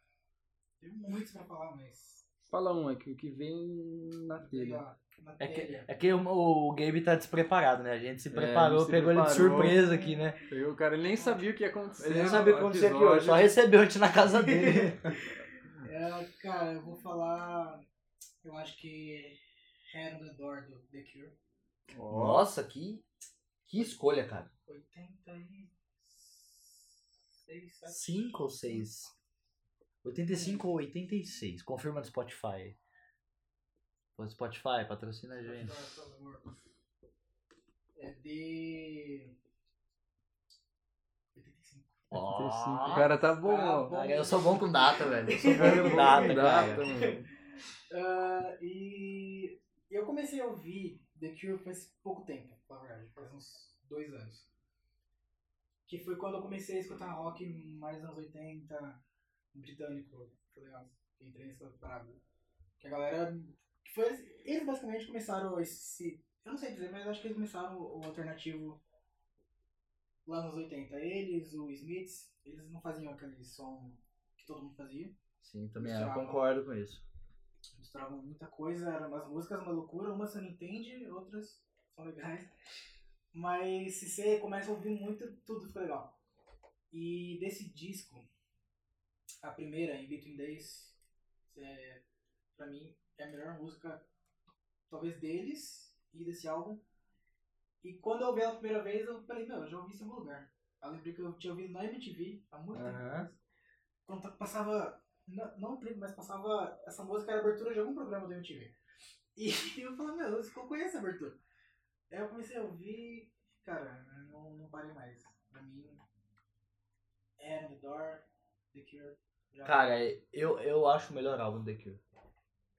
Tem muitos pra falar, mas. Fala um, é que o que vem na telha. Na É que, telha. é que o, o Gabe tá despreparado, né? A gente se É, preparou, gente se pegou ele de preparou. surpresa aqui, né? Eu, o cara ele nem sabia o que ia acontecer. Ele não sabia o que no acontecia aqui hoje, só recebeu a gente na casa dele. É, cara, eu vou falar. Eu acho que Head on the Door do The Cure. Nossa, que, que escolha, cara. 86, 7. 5 ou 6? 85 ou 86? Confirma no Spotify. Pô, Spotify, patrocina a gente. É de. 85. 85. O cara tá bom, ó. bom. Eu sou bom com data, velho. Eu sou O é bom com data, cara. mano. Ah, e eu comecei a ouvir The Cure faz pouco tempo, na verdade, faz uns dois anos. Que foi quando eu comecei a escutar rock mais anos 80, britânico, foi legal. Que entrei nessa parada. Que a galera. Que foi, eles basicamente começaram esse. Eu não sei dizer, mas acho que eles começaram o alternativo lá nos 80. Eles, o Smiths, eles não faziam aquele som que todo mundo fazia Sim, também é, eu concordo com isso. misturavam muita coisa, eram umas músicas uma loucura, umas você não entende, outras são legais. Mas se você começa a ouvir muito, tudo fica legal. E desse disco, a primeira, In Between Days, é, pra mim é a melhor música, talvez deles e desse álbum. E quando eu ouvi ela a primeira vez, eu falei, meu, eu já ouvi isso em algum lugar. Eu lembrei que eu tinha ouvido na MTV há muito tempo. Aham. atrás. Quando passava não, não clipe, mas passava. Essa música era abertura de algum programa do MTV. E eu falei, meu, eu conheço essa abertura. Aí eu comecei a ouvir, cara, não, não parei mais. Pra mim, on the Door, The Cure. Cara, eu, eu acho o melhor álbum do The Cure.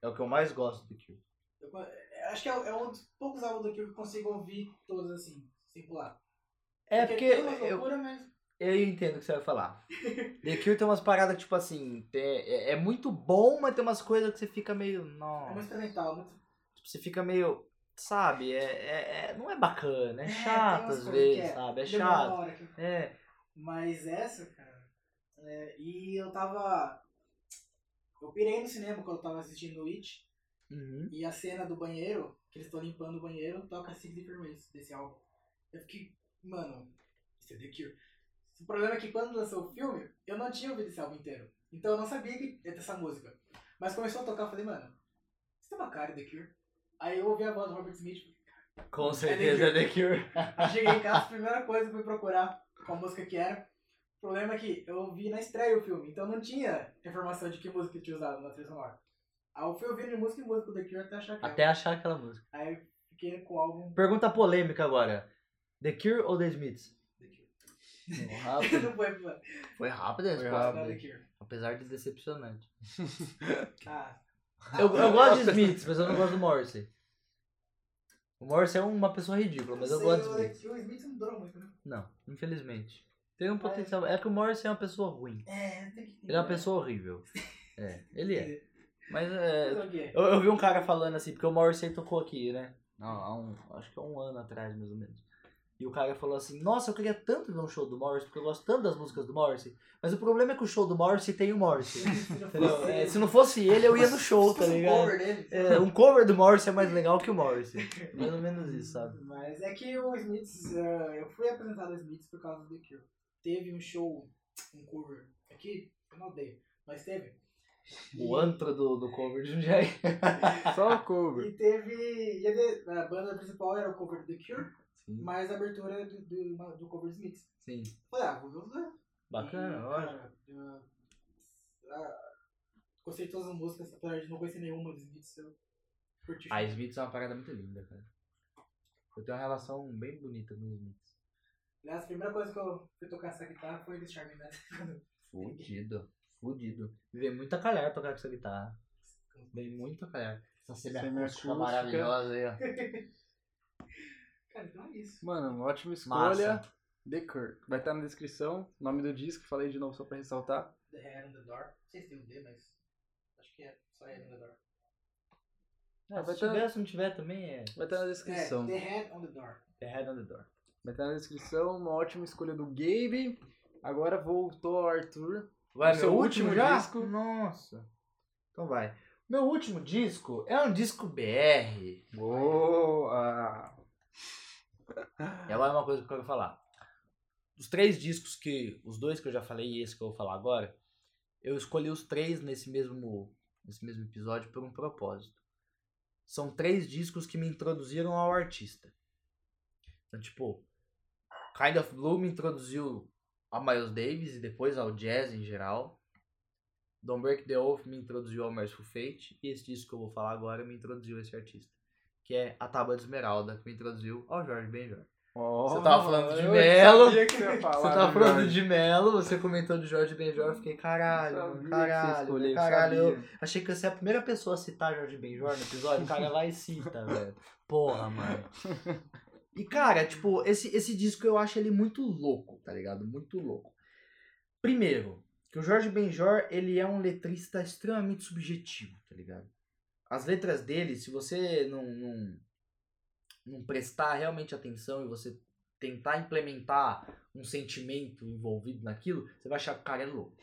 É o que eu mais gosto do The Cure. eu, eu acho que é, é um dos poucos álbuns do Cure que eu consigo ouvir todos assim, sem pular. É porque uma eu, loucura, mas. eu entendo o que você vai falar. The Cure tem umas paradas, tipo assim, é, é muito bom, mas tem umas coisas que você fica meio. É muito Nossa. experimental, muito. Tipo, você fica meio. Sabe, é, é, é- não é bacana, é É, chato às vezes, é. sabe? É chato. que- É. Mas essa, cara. É, e eu tava. Eu pirei no cinema quando eu tava assistindo o It. Uhum. E a cena do banheiro, que eles estão limpando o banheiro, toca Six Different desse álbum. Eu fiquei, mano, isso é The Cure. O problema é que quando lançou o filme, eu não tinha ouvido esse álbum inteiro. Então eu não sabia que ia ter essa música. Mas começou a tocar, eu falei, mano, isso tem uma cara de The Cure. Aí eu ouvi a voz do Robert Smith, Com certeza é The Cure. Eu cheguei em casa, a primeira coisa que fui procurar qual música que era. O problema é que eu vi na estreia o filme, então não tinha informação de que música tinha usado na trilha sonora. Aí eu fui ouvindo de música em música do The Cure até achar que era. Até achar aquela música. Aí fiquei com o álbum Pergunta polêmica agora. The Cure ou The Smiths? The Cure. Rápido. Não foi, foi. Foi rápido a Foi resposta. Não, rápido. The Cure. Apesar de decepcionante. Ah, Eu, eu gosto de Smiths, mas eu não gosto do Morrissey. O Morrissey é uma pessoa ridícula, mas eu sei, gosto de Smiths. O Smith não durou muito, né? Não, infelizmente. Tem um potencial. É que o Morrissey é uma pessoa ruim. É, tem que Ele é uma pessoa horrível. É, ele é. Mas é. Quê? Eu, eu vi um cara falando assim, porque o Morrissey tocou aqui, né? Não, há um, acho que há um ano atrás, mais ou menos. E o cara falou assim, nossa, eu queria tanto ver um show do Morrissey, porque eu gosto tanto das músicas do Morrissey. Mas o problema é que o show do Morrissey tem o Morrissey. Se não Entendeu? fosse É, ele- se não fosse ele, eu ia no show, tá fosse um ligado? cover dele. É, um cover do Morrissey é mais legal que o Morrissey. Mais ou menos isso, sabe? Mas é que o Smiths, eh, eu fui apresentado ao Smiths por causa do The Cure. Teve um show, um cover aqui, eu não odeio, mas teve. O antro do, do cover de Jundiaí. Só o cover. E teve. E a, banda principal era o cover do The Cure, Sim, mas a abertura do, do, do cover do Smiths. sim. Falei, ah, vou ver os dois. Bacana, E, cara, eu- ah, Gostei de todas as músicas, apesar de não conhecer nenhuma dos Smiths, eu curti. A Smiths é uma parada muito linda, cara. Eu tenho uma relação bem bonita com os Smiths. Aliás, a primeira coisa que eu fui tocar essa guitarra foi The Charming Man. Fudido, fudido. Me veio muito a calhar tocar com essa guitarra. Veio muito a calhar. Essa semi-acústica Semi-acústica. maravilhosa aí, ó. Cara, então é isso. Mano, ótima escolha. Massa. The Cure. Vai estar na descrição. Nome do disco, falei de novo só pra ressaltar. The Head on the Door. Não sei se tem um D, mas acho que é só Head on the Door. É, vai se estar tiver, se não tiver também é vai tá na É, descrição. The Head on the Door. The Head on the Door. Vai estar na descrição. Uma ótima escolha do Gabe. Agora voltou ao Arthur. Vai, O meu seu último, último já? disco? Nossa. Então vai. Meu último disco é um disco BR. Boa! E agora é uma coisa que eu quero falar. Os três discos que. Os dois que eu já falei e esse que eu vou falar agora, eu escolhi os três nesse mesmo, nesse mesmo episódio por um propósito. São três discos que me introduziram ao artista. Então, tipo, Kind of Blue me introduziu a Miles Davis e depois ao jazz em geral. Don't Break the Oath me introduziu ao Merciful Fate. E esse disco que eu vou falar agora me introduziu a esse artista. Que é A Tábua de Esmeralda, que me introduziu ao Jorge Benjor. Você tava falando de eu Melo. você Você tava do falando Jorge. de Melo, você comentou de Jorge Benjor, eu fiquei caralho, você caralho, escolheu, caralho. Eu achei que você é a primeira pessoa a citar Jorge Benjor no episódio, o cara vai e cita, velho. Porra, mano. E, cara, tipo, esse, esse disco eu acho ele muito louco, tá ligado? Muito louco. Primeiro, que o Jorge Benjor, ele é um letrista extremamente subjetivo, tá ligado? As letras dele, se você não, não, não prestar realmente atenção e você tentar implementar um sentimento envolvido naquilo, você vai achar que o cara é louco.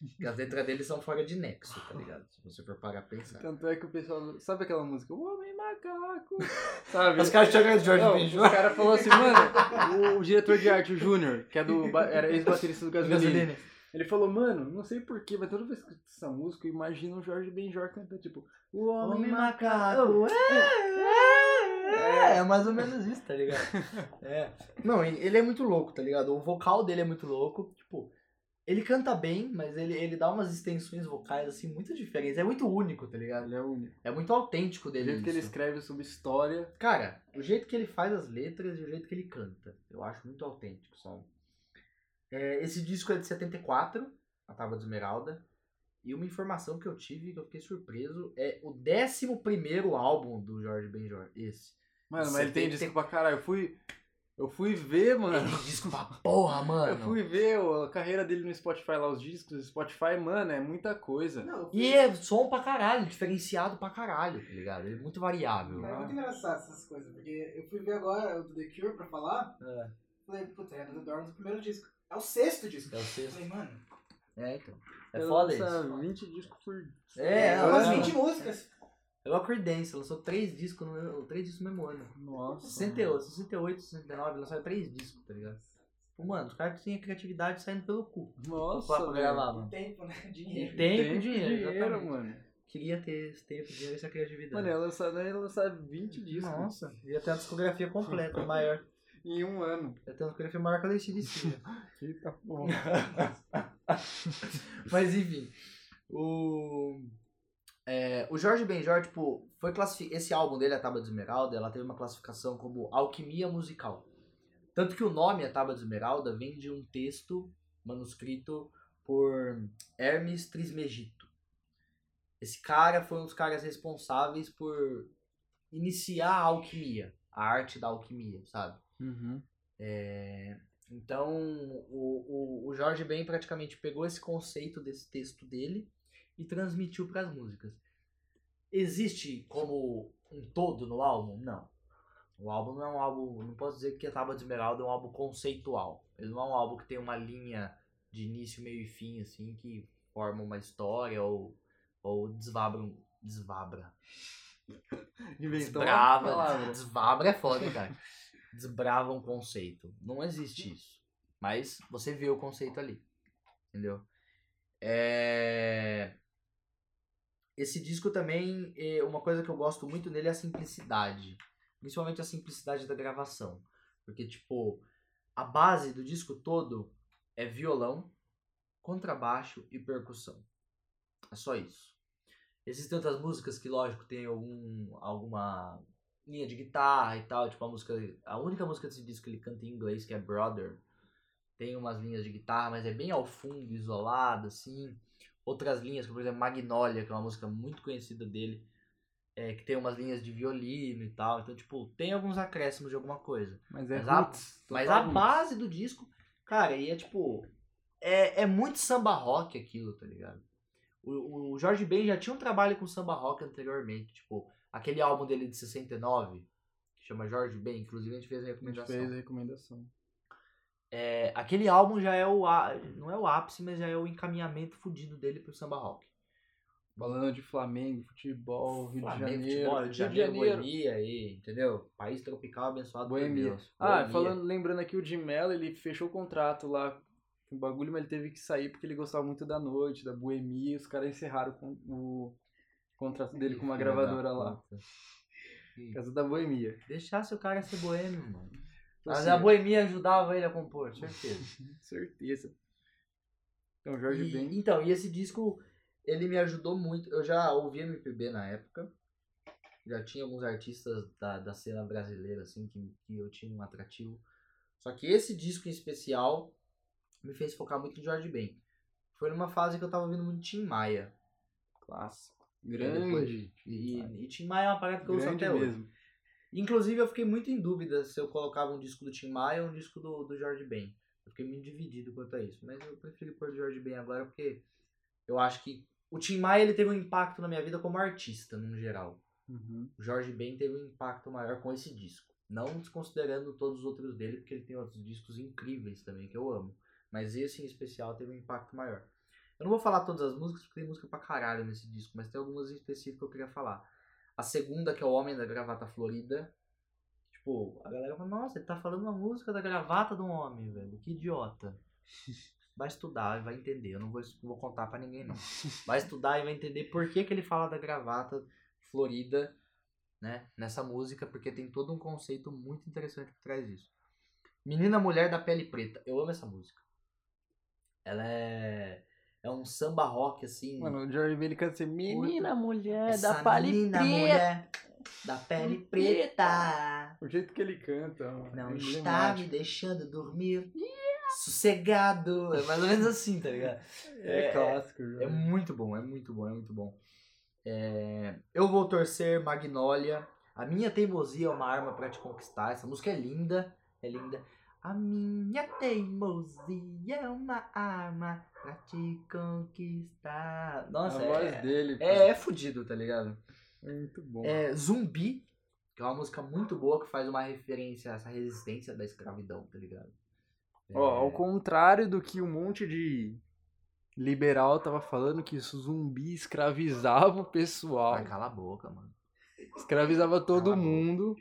Porque as letras dele são fora de nexo, tá ligado? Se você for parar pra pensar. Tanto é que o pessoal. Sabe aquela música? O Homem Macaco. Sabe? Os caras chegam de Jorge Não. Os caras falaram assim, mano, o, o diretor de arte, o Júnior, que é do, era ex-baterista do Gasolina, ele falou, mano, não sei porquê, mas toda vez que essa música, eu imagino o Jorge Benjor cantando, tipo, o Homem, Homem Macaco. macaco. É, é, é mais ou menos isso, tá ligado? É. Não, ele é muito louco, tá ligado? O vocal dele é muito louco. Tipo, ele canta bem, mas ele, ele dá umas extensões vocais, assim, muito diferentes. É muito único, tá ligado? Ele é o único. É muito autêntico O dele. jeito que ele isso. escreve sobre história. Cara, o jeito que ele faz as letras e o jeito que ele canta, eu acho muito autêntico, sabe? É, esse disco é de 74, A Tábua de Esmeralda. E uma informação que eu tive, que eu fiquei surpreso, é o 11 álbum do Jorge Benjor, esse. Mano, mas ele tem 70. disco pra caralho. Eu fui, eu fui ver, mano. Ele tem disco pra porra, mano. Eu fui ver a carreira dele no Spotify lá, os discos. O Spotify, mano, é muita coisa. Não, eu fui- E é som pra caralho, diferenciado pra caralho, tá ligado? Ele é muito variável. É muito engraçado essas coisas, porque eu fui ver agora o The Cure pra falar, É, falei, puta, é do The Door no primeiro disco. É o sexto disco. é o Eu sexto. falei, mano, É, então. É Ele foda isso. 20 discos por. É, é, é, umas é. 20 músicas. É o Creedence, lançou três discos no mesmo, três discos no mesmo ano. Nossa. 68, 68, 69, lançaram três discos, tá ligado? Pô, Mano, os caras tinham criatividade saindo pelo cu. Nossa, pra gravar, mano. Tempo, né? Dinheiro. tempo e dinheiro, dinheiro exatamente. mano. Queria ter esse tempo, dinheiro e essa criatividade. Mano, ia lançar, ia lançar 20 discos Nossa, ia ter uma discografia completa, maior. em um ano. Ia ter uma discografia maior que a da ACDC. Eita porra. Mas enfim, o... É, o Jorge Benjor, tipo, foi classifi- esse álbum dele, A Tábua de Esmeralda, ela teve uma classificação como alquimia musical. Tanto que o nome A Tábua de Esmeralda vem de um texto manuscrito por Hermes Trismegito. Esse cara foi um dos caras responsáveis por iniciar a alquimia, a arte da alquimia, sabe? Uhum. É, então, o, o, o Jorge Ben praticamente pegou esse conceito desse texto dele e transmitiu para as músicas. Existe como um todo no álbum? Não. O álbum não é um álbum. Não posso dizer que a Tábua de Esmeralda é um álbum conceitual. Ele não é um álbum que tem uma linha de início, meio e fim, assim, que forma uma história ou, ou desvabra. Desvabra. Inventou Desbrava. Desvabra é foda, cara. Desbrava um conceito. Não existe isso. Mas você vê o conceito ali. Entendeu? É... Esse disco também, é, uma coisa que eu gosto muito nele é a simplicidade. Principalmente a simplicidade da gravação. Porque, tipo, a base do disco todo é violão, contrabaixo e percussão. É só isso. Existem outras músicas que, lógico, tem algum, alguma linha de guitarra e tal, tipo a música, a única música desse disco que ele canta em inglês, que é Brother, tem umas linhas de guitarra, mas é bem ao fundo, isolado, assim. Outras linhas, como por exemplo Magnolia, que é uma música muito conhecida dele, é, que tem umas linhas de violino e tal. Então, tipo, tem alguns acréscimos de alguma coisa. Mas é Mas a- roots. Mas total a base do disco, cara, e é tipo. É, é muito samba rock aquilo, tá ligado? O, o Jorge Ben já tinha um trabalho com samba rock anteriormente. Tipo, aquele álbum dele de 69, que chama Jorge Ben, inclusive a gente fez a A gente recomendação. fez a recomendação. É, aquele álbum já é o. Não é o ápice, mas já é o encaminhamento fudido dele pro samba rock. Falando de Flamengo, futebol, Rio Flamengo, de Janeiro. futebol, Rio de Janeiro, boemia aí, entendeu? País tropical abençoado por Boemia. Deus. Ah, Boemia. falando, lembrando aqui, o Jim Mello, ele fechou o contrato lá com o bagulho, mas ele teve que sair porque ele gostava muito da noite, da boemia, e os caras encerraram com o contrato dele com uma gravadora lá. Por causa da boemia. Deixasse o cara ser boêmio, mano. Mas Assim, a boemia ajudava ele a compor, certeza. Certeza. Então, Jorge E- Ben. Então, e esse disco, ele me ajudou muito. Eu já ouvi MPB na época. Já tinha alguns artistas da, da cena brasileira, assim, que, que eu tinha um atrativo. Só que esse disco em especial me fez focar muito em Jorge Ben. Foi numa fase que eu tava ouvindo muito Tim Maia. Clássico. Grande. E, e Tim Maia é uma parada que eu uso até hoje. Inclusive, eu fiquei muito em dúvida se eu colocava um disco do Tim Maia ou um disco do, do Jorge Ben. Eu fiquei muito dividido quanto a isso. Mas eu prefiro pôr do Jorge Ben agora porque eu acho que o Tim Maia ele teve um impacto na minha vida como artista, no geral. Uhum. O Jorge Ben teve um impacto maior com esse disco. Não desconsiderando todos os outros dele, porque ele tem outros discos incríveis também que eu amo. Mas esse em especial teve um impacto maior. Eu não vou falar todas as músicas, porque tem música pra caralho nesse disco, mas tem algumas em específico que eu queria falar. A segunda, que é o Homem da Gravata Florida. Tipo, a galera fala, nossa, ele tá falando uma música da gravata de um homem, velho. Que idiota. Vai estudar e vai entender. Eu não vou, não vou contar pra ninguém, não. Vai estudar e vai entender por que, que ele fala da gravata florida, né? Nessa música, porque tem todo um conceito muito interessante por trás disso. Menina Mulher da Pele Preta. Eu amo essa música. Ela é. É um samba rock, assim. Mano, o Jorge ele canta assim, menina, mulher essa da menina preta. mulher da pele preta. O jeito que ele canta. Não é está me deixando dormir sossegado. É mais ou menos assim, tá ligado? É, é- clássico, É Jorge. muito bom, é muito bom, é muito bom. É, Eu vou torcer Magnólia. A minha teimosia é uma arma pra te conquistar. Essa música é linda, é linda. A minha teimosia é uma arma pra te conquistar. Nossa, a voz é, dele. pô, é, é fudido, tá ligado? é muito bom. É Zumbi, que é uma música muito boa que faz uma referência a essa resistência da escravidão, tá ligado? Ó, ao contrário do que um monte de liberal tava falando que isso zumbi escravizava o pessoal. Ai, cala a boca, mano. Escravizava todo Cala mundo.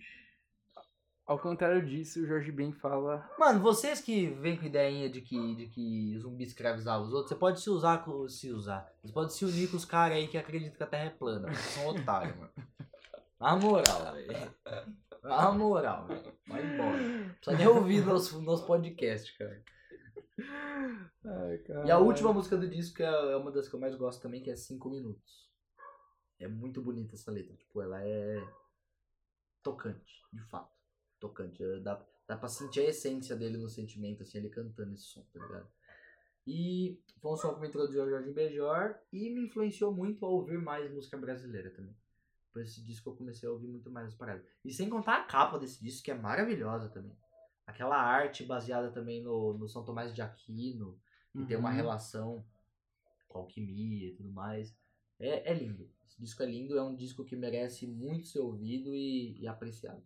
Ao contrário disso, o Jorge Ben fala. Mano, vocês que vêm com ideinha de que, de que zumbi escravizava os outros, você pode se usar com. Se usar. Você pode se unir com os caras aí que acreditam que a Terra é plana. Vocês são otários, mano. Na moral, velho. Na moral, velho. Vai embora. Não precisa nem ouvir nosso, nosso podcast, cara. Ai, E a última música do disco, que é uma das que eu mais gosto também, que é 5 minutos. é muito bonita essa letra. Tipo, ela é tocante, de fato. Tocante. É, Dá, dá pra sentir a essência dele no sentimento, assim, ele cantando esse som, tá ligado? E foi um som que me introduziu ao Jorge Benjor e me influenciou muito a ouvir mais música brasileira também. Por esse disco eu comecei a ouvir muito mais as paradas. E sem contar a capa desse disco, que é maravilhosa também. Aquela arte baseada também no, no São Tomás de Aquino, que tem uma Uhum. relação com alquimia e tudo mais. É, é lindo. Esse disco é lindo, é um disco que merece muito ser ouvido e, e apreciado.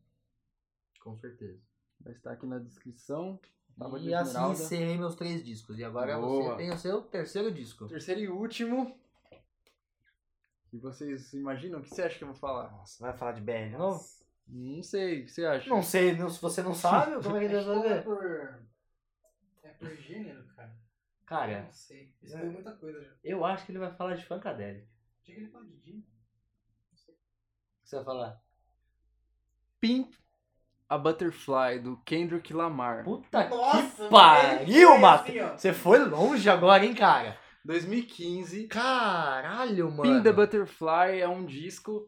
Com certeza. Vai estar aqui na descrição. Tábua de e assim Esmeralda. encerrei meus três discos. E agora Boa. você tem o seu terceiro disco. Terceiro e último. E vocês imaginam? O que você acha que eu vou falar? Nossa, vai falar de BR de novo? Não sei, o que você acha? Não sei, não- se você não sabe, como é que ele vai que é por. É por gênero, cara. Cara, Não sei. Isso foi muita coisa já. eu acho que ele vai falar de Funkadelic. Tinha que ele falar de Jim. Não sei. O que você vai falar? Pimp a Butterfly, do Kendrick Lamar. Puta Nossa, que pariu, foi Mato! assim. Você foi longe agora, hein, cara? 2015. Caralho, mano. Pin the Butterfly é um disco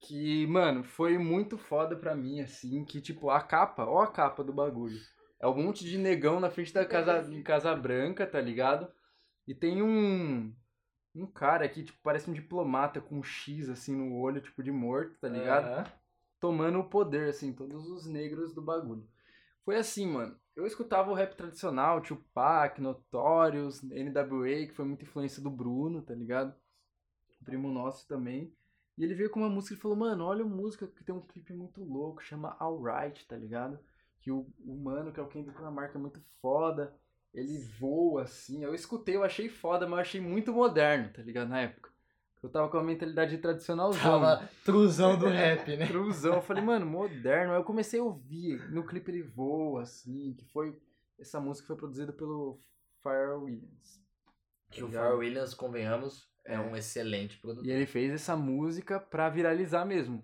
que, mano, foi muito foda pra mim, assim, que, tipo, a capa, ó a capa do bagulho. É um monte de negão na frente da Casa, em casa Branca, tá ligado? E tem um, um cara aqui, tipo, parece um diplomata com um X, assim, no olho, tipo, de morto, tá ligado? Aham. Tomando o poder, assim, todos os negros do bagulho. Foi assim, mano. Eu escutava o rap tradicional, Tupac, Notorious, NWA, que foi muita influência do Bruno, tá ligado? O primo nosso também. E ele veio com uma música e falou, mano, olha uma música que tem um clipe muito louco, chama Alright, tá ligado? Que o, o mano, que é o Kendrick Lamar, que é muito foda, ele voa, assim. Eu escutei, eu achei foda, mas eu achei muito moderno, tá ligado? Na época. Eu tava com a mentalidade tradicionalzão. Tava truzão do rap, né? Cruzão. Eu falei, mano, moderno. Aí eu comecei a ouvir. No clipe ele voa, assim, que foi. Essa música foi produzida pelo Pharrell Williams. Que o Tá Pharrell ligado? Williams, convenhamos, é, um excelente produtor. E ele fez essa música pra viralizar mesmo.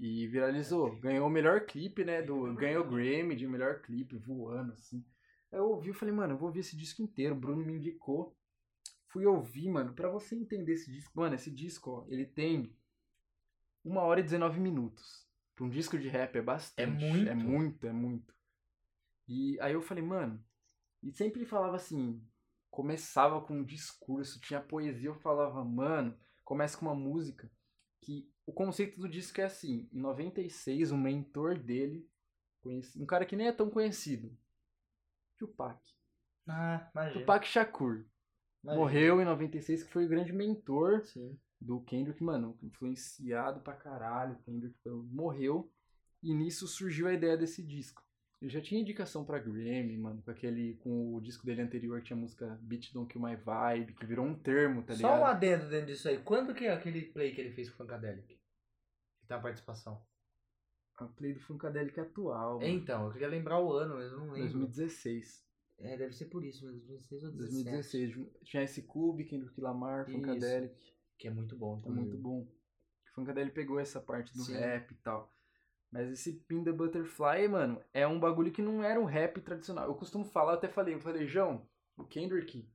E viralizou. Ganhou o melhor clipe, né? Do, ganhou o Grammy de melhor clipe, voando, assim. Aí eu ouvi e falei, mano, eu vou ouvir esse disco inteiro. O Bruno me indicou. Fui ouvir, mano, pra você entender esse disco. Mano, esse disco, ó, ele tem uma hora e 19 minutos. Pra um disco de rap é bastante. É muito. É muito, é muito. E aí eu falei, mano. E sempre falava assim. Começava com um discurso, tinha poesia. Eu falava, mano, começa com uma música que o conceito do disco é assim. Em 96, o mentor dele, um cara que nem é tão conhecido, Tupac. Ah, imagina. Tupac Shakur. Imagina. Morreu em 96, que foi o grande mentor Sim. do Kendrick, mano, influenciado pra caralho. O Kendrick morreu. E nisso surgiu a ideia desse disco. Ele já tinha indicação pra Grammy, mano, com aquele. com o disco dele anterior que tinha a música Beat Don't Kill My Vibe, que virou um termo, tá ligado? Só um adendo dentro disso aí. Quando que é aquele play que ele fez com o Funkadelic? Que tem a participação. A play do Funkadelic atual. mano. Então, eu queria lembrar o ano, mas eu não lembro. 2016. É, deve ser por isso, mas 2016 ou 2017. 2016. Tinha esse Clube, Kendrick Lamar, Isso. Funkadelic. Que é muito bom É também. muito bom. O Funkadelic pegou essa parte do Sim. rap e tal. Mas esse Pin the Butterfly, mano, é um bagulho que não era um rap tradicional. Eu costumo falar, eu até falei, eu falei, João, o Kendrick,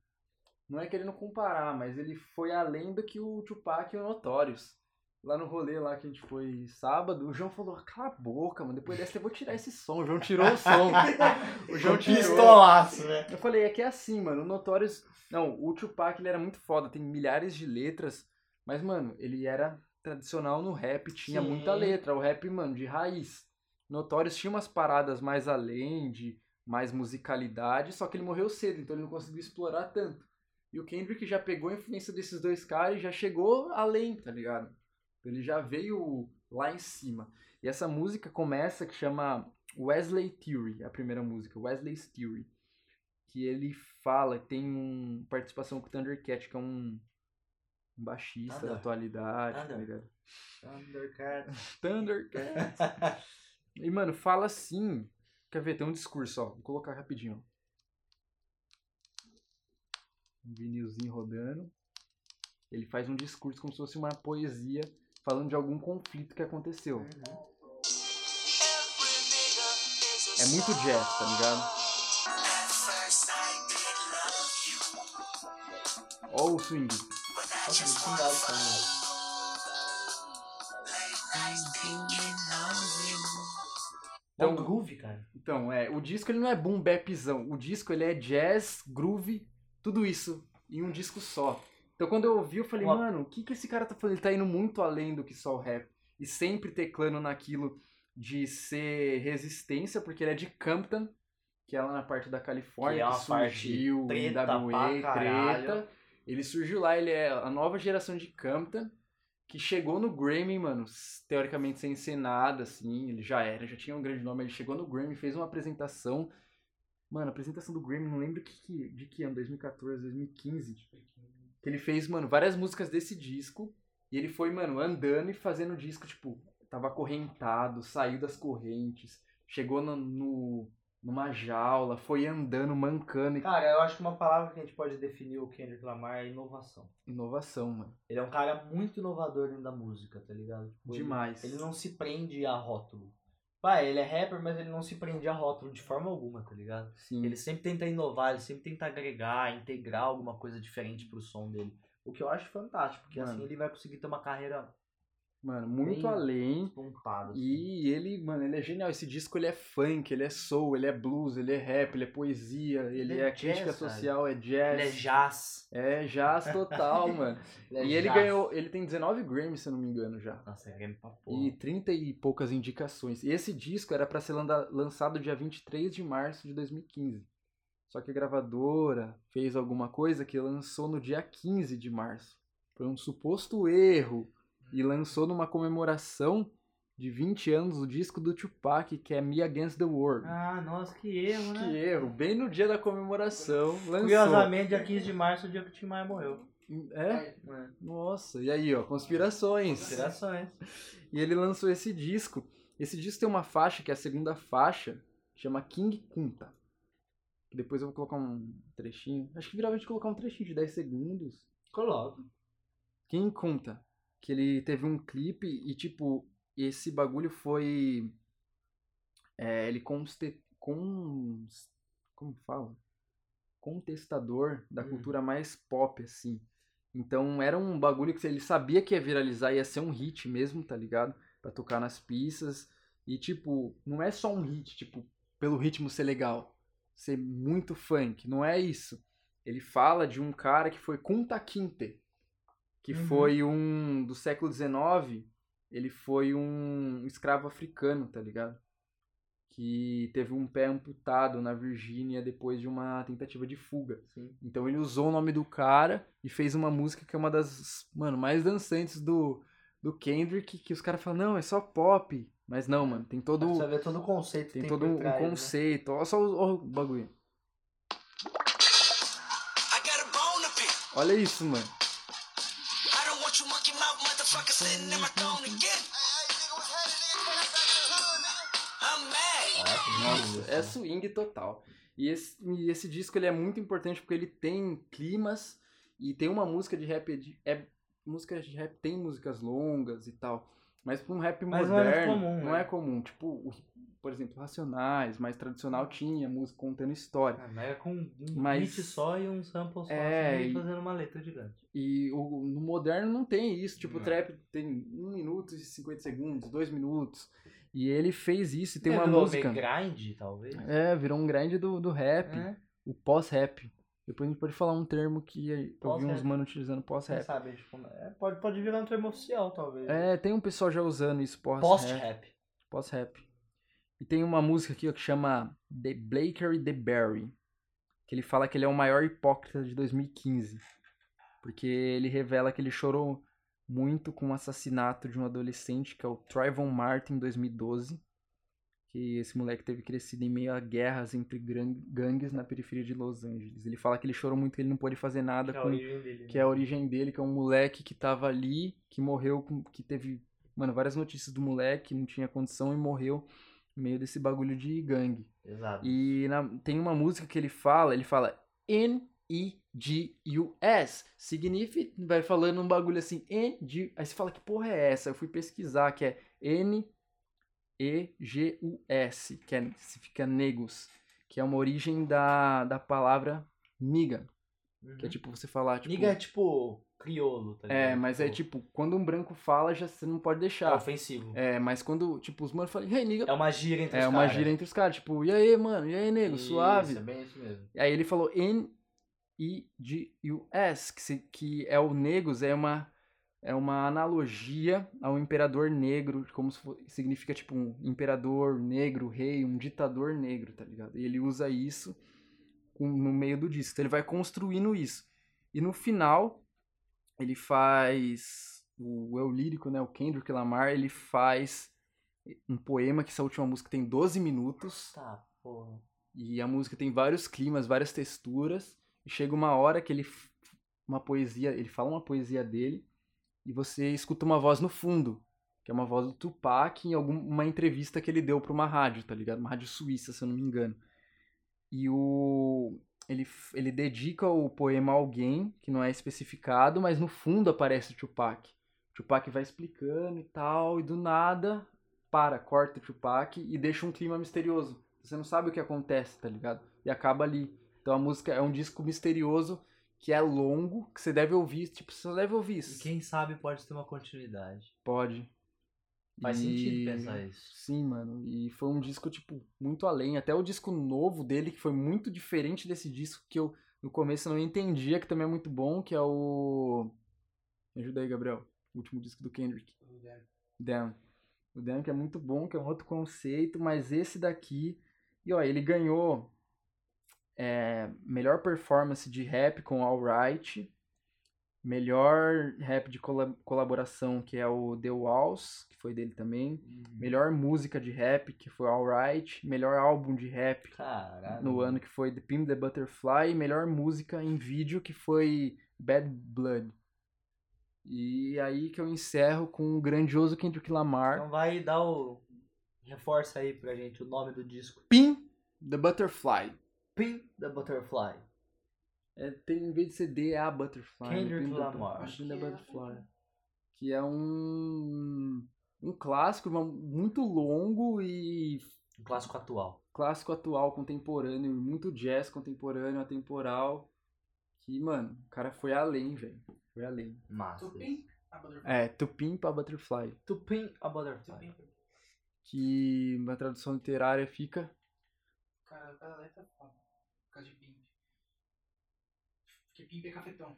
não é querendo comparar, mas ele foi além do que o Tupac e o Notorious. Lá no rolê lá que a gente foi sábado, o João falou, cala a boca, mano, depois dessa eu vou tirar esse som. O João tirou o som. o João tirou. Pistolaço, né? Eu falei, é que é assim, mano, o Notorious... Não, o Tupac, ele era muito foda, tem milhares de letras, mas, mano, ele era tradicional no rap, tinha Sim. muita letra, o rap, mano, de raiz. Notorious tinha umas paradas mais além, de mais musicalidade, só que ele morreu cedo, então ele não conseguiu explorar tanto. E o Kendrick já pegou a influência desses dois caras e já chegou além, tá ligado? Ele já veio lá em cima. E essa música começa que chama Wesley Theory, a primeira música, Wesley's Theory. Que ele fala, tem um participação com o Thundercat, que é um, um baixista Nada. da atualidade, tá ligado? Thundercat. Thundercat. e, mano, fala assim. Quer ver? Tem um discurso, ó. Vou colocar rapidinho. Um vinilzinho rodando. Ele faz um discurso como se fosse uma poesia falando de algum conflito que aconteceu. É muito jazz, tá ligado? Ó o swing. Nossa, muito também. É um Então- groove, cara. Então, é, o disco ele não é boom bapzão. O disco ele é jazz, groove, tudo isso em um disco só. Então quando eu ouvi, eu falei, Uma- mano, o que que esse cara tá fazendo? Ele tá indo muito além do que só o rap. E sempre teclando naquilo de ser resistência, porque ele é de Compton, que é lá na parte da Califórnia, Que é que, surgiu, treta NWA, treta. Ele surgiu lá, ele é a nova geração de Compton, que chegou no Grammy, mano, teoricamente sem ser nada, assim, ele já era, já tinha um grande nome, ele chegou no Grammy, fez uma apresentação, mano, a apresentação do Grammy, não lembro que, que- de que ano, 2014, 2015, que ele fez, mano, várias músicas desse disco, e ele foi, mano, andando e fazendo disco, tipo, tava acorrentado, saiu das correntes, chegou no, no- numa jaula, foi andando, mancando, e... Cara, eu acho que uma palavra que a gente pode definir o Kendrick Lamar é inovação. inovação, mano, Ele é um cara muito inovador dentro da música, tá ligado? Tipo, ele- demais. Ele não se prende a rótulo. Vai, ele é rapper, mas ele não se prende a rótulo de forma alguma, tá ligado? Sim. Ele sempre tenta inovar, ele sempre tenta agregar, integrar alguma coisa diferente pro som dele. O que eu acho fantástico, porque Mano. assim ele vai conseguir ter uma carreira Mano, muito Bem além. pontada. assim. E ele, mano, ele é genial. Esse disco ele é funk, ele é soul, ele é blues, ele é rap, ele é poesia, ele, Ele é, é crítica jazz, cara. social, é Ele jazz. é jazz. É jazz total, mano. é e ele jazz. ganhou, ele tem 19 Grammys, se eu não me engano, já. Nossa, é game pra porra. E 30 e poucas indicações. E esse disco era pra ser lançado dia 23 de março de 2015. Só que a gravadora fez alguma coisa que lançou no dia 15 de março. Foi um suposto erro. E lançou numa comemoração de 20 anos o disco do Tupac, que é Me Against the World. Ah, nossa, que erro, né? Que erro. Bem no dia da comemoração, lançou. Curiosamente, dia 15 de março, o dia que o Tim Maia morreu. É? É. Nossa, e aí, ó, conspirações. Inspirações. E ele lançou esse disco. Esse disco tem uma faixa, que é a segunda faixa, chama King Kunta. Que Depois eu vou colocar um trechinho. Acho que virava a gente colocar um trechinho de 10 segundos. Coloca. King Kunta. Que ele teve um clipe e, tipo, esse bagulho foi. É, ele conste, com, como fala? Contestador da Hum. cultura mais pop, assim. Então era um bagulho que ele sabia que ia viralizar, ia ser um hit mesmo, tá ligado? Pra tocar nas pistas. E, tipo, não é só um hit, tipo, pelo ritmo ser legal, ser muito funk. Não é isso. Ele fala de um cara que foi Kunta Kinte, que Uhum. foi um do século XIX. Ele foi um escravo africano, tá ligado? Que teve um pé amputado na Virgínia depois de uma tentativa de fuga. Sim. Então ele usou o nome do cara e fez uma música que é uma das, mano, mais dançantes do, do Kendrick, que os caras falam, não, é só pop. Mas não, mano, tem todo, Você vê todo o conceito tem tem todo um, trás, né? conceito. Olha só o, o bagulho. Olha isso, mano. É swing total. E esse, e esse disco ele é muito importante porque ele tem climas e tem uma música de rap. É, música de rap tem músicas longas e tal. Mas pra um rap Mas não é moderno, comum, não né? é comum. Tipo, o- por exemplo, Racionais, mais tradicional, tinha música contando história. Ah, mas é com um Mas- beat só e um sample só, É, assim, e- fazendo uma letra gigante. E o, no moderno não tem isso. Tipo, o Não. trap tem 1 minuto e 50 segundos, 2 minutos. E ele fez isso e tem É, uma virou música. grind, talvez. É, virou um grind do, do rap. É, O pós-rap. Depois a gente pode falar um termo que eu vi uns Pós-rap. mano utilizando pós-rap. sabe, tipo, é, pode, pode virar um termo oficial, talvez. É, tem um pessoal já usando isso, pós-rap. Post-rap. Pós-rap. E tem uma música aqui ó, que chama The Blaker e The Berry. Que ele fala que ele é o maior hipócrita de 2015. Porque ele revela que ele chorou muito com o assassinato de um adolescente, que é o Trayvon Martin, em 2012. Que esse moleque teve crescido em meio a guerras entre gangues na periferia de Los Angeles. Ele fala que ele chorou muito que ele não pôde fazer nada Que é a com origem dele. que é a origem dele, que é um moleque que tava ali, que morreu, que teve, mano, várias notícias do moleque, não tinha condição e morreu no meio desse bagulho de gangue. Exato. E na- tem uma música que ele fala, ele fala N-I-G-U-S, significa, vai falando um bagulho assim, N-G, aí você fala que porra é essa? Eu fui pesquisar, que é N-E-G-U-S, que é, significa negos, que é uma origem da, da palavra niga, que é Uhum. tipo você falar, tipo... Niga é tipo crioulo, tá É, ligado? mas é tipo, quando um branco fala, já você não pode É deixar. ofensivo. É, mas quando, tipo, os manos falam, hey, nigga. É uma gíria entre É os uma caras. gíria entre os caras, tipo, e aí, mano, e aí, nego, Isso, suave. é bem isso mesmo. Aí ele falou N-I-G-U-S, que, se- que é o Negus, é uma, é uma analogia ao imperador negro, como se fo- significa tipo um imperador negro, rei, um ditador negro, tá ligado? E ele usa isso no meio do disco. Então ele vai construindo isso. E no final, ele faz. O eu lírico, né? O Kendrick Lamar, ele faz um poema que essa última música tem 12 minutos. Tá, porra. E a música tem vários climas, várias texturas. E chega uma hora que ele uma poesia, ele fala uma poesia dele e você escuta uma voz no fundo, que é uma voz do Tupac em alguma entrevista que ele deu para uma rádio, tá ligado? Uma rádio suíça, se eu não me engano. E o ele, ele dedica o poema a alguém que não é especificado, mas no fundo aparece o Tupac. O Tupac vai explicando e tal, e do nada para, corta o Tupac e deixa um clima misterioso. Você não sabe o que acontece, tá ligado? E acaba ali. Então a música é um disco misterioso que é longo, que você deve ouvir, tipo, você deve ouvir E isso. quem sabe pode ter uma continuidade. Pode. Faz E- sentido pensar isso. Sim, mano. E foi um disco, tipo, muito além. Até o disco novo dele, que foi muito diferente desse disco que eu, no começo, não entendia, que também é muito bom, que é o... Me ajuda aí, Gabriel. O último disco do Kendrick. Damn. O Damn que é muito bom, que é um outro conceito, mas esse daqui... E, ó, ele ganhou é, melhor performance de rap com All Right, melhor rap de cola- colaboração, que é o The Walls, que foi dele também, melhor música de rap, que foi All Right, melhor álbum de rap Caralho. no ano que foi The Pimp the Butterfly, e melhor música em vídeo, que foi Bad Blood. E aí que eu encerro com o grandioso Kendrick Lamar, Então vai dar o. Reforça aí pra gente o nome do disco. Pimp the Butterfly. Pin the Butterfly. É, tem, em vez de ser D, é a Butterfly. né? Kendrick the- Lamar. The que é. Butterfly. Que é um, um clássico, muito longo e Um clássico atual. clássico atual, contemporâneo, muito jazz contemporâneo, atemporal. Que, mano, o cara foi além, velho. Foi além. Massa. Tupim, a Butterfly. É, Tupim pra Butterfly. To pin a butterfly. Tupim. Que uma tradução literária fica. Cara, cada letra é foda. Por causa de pimp. Porque pimp é cafetão.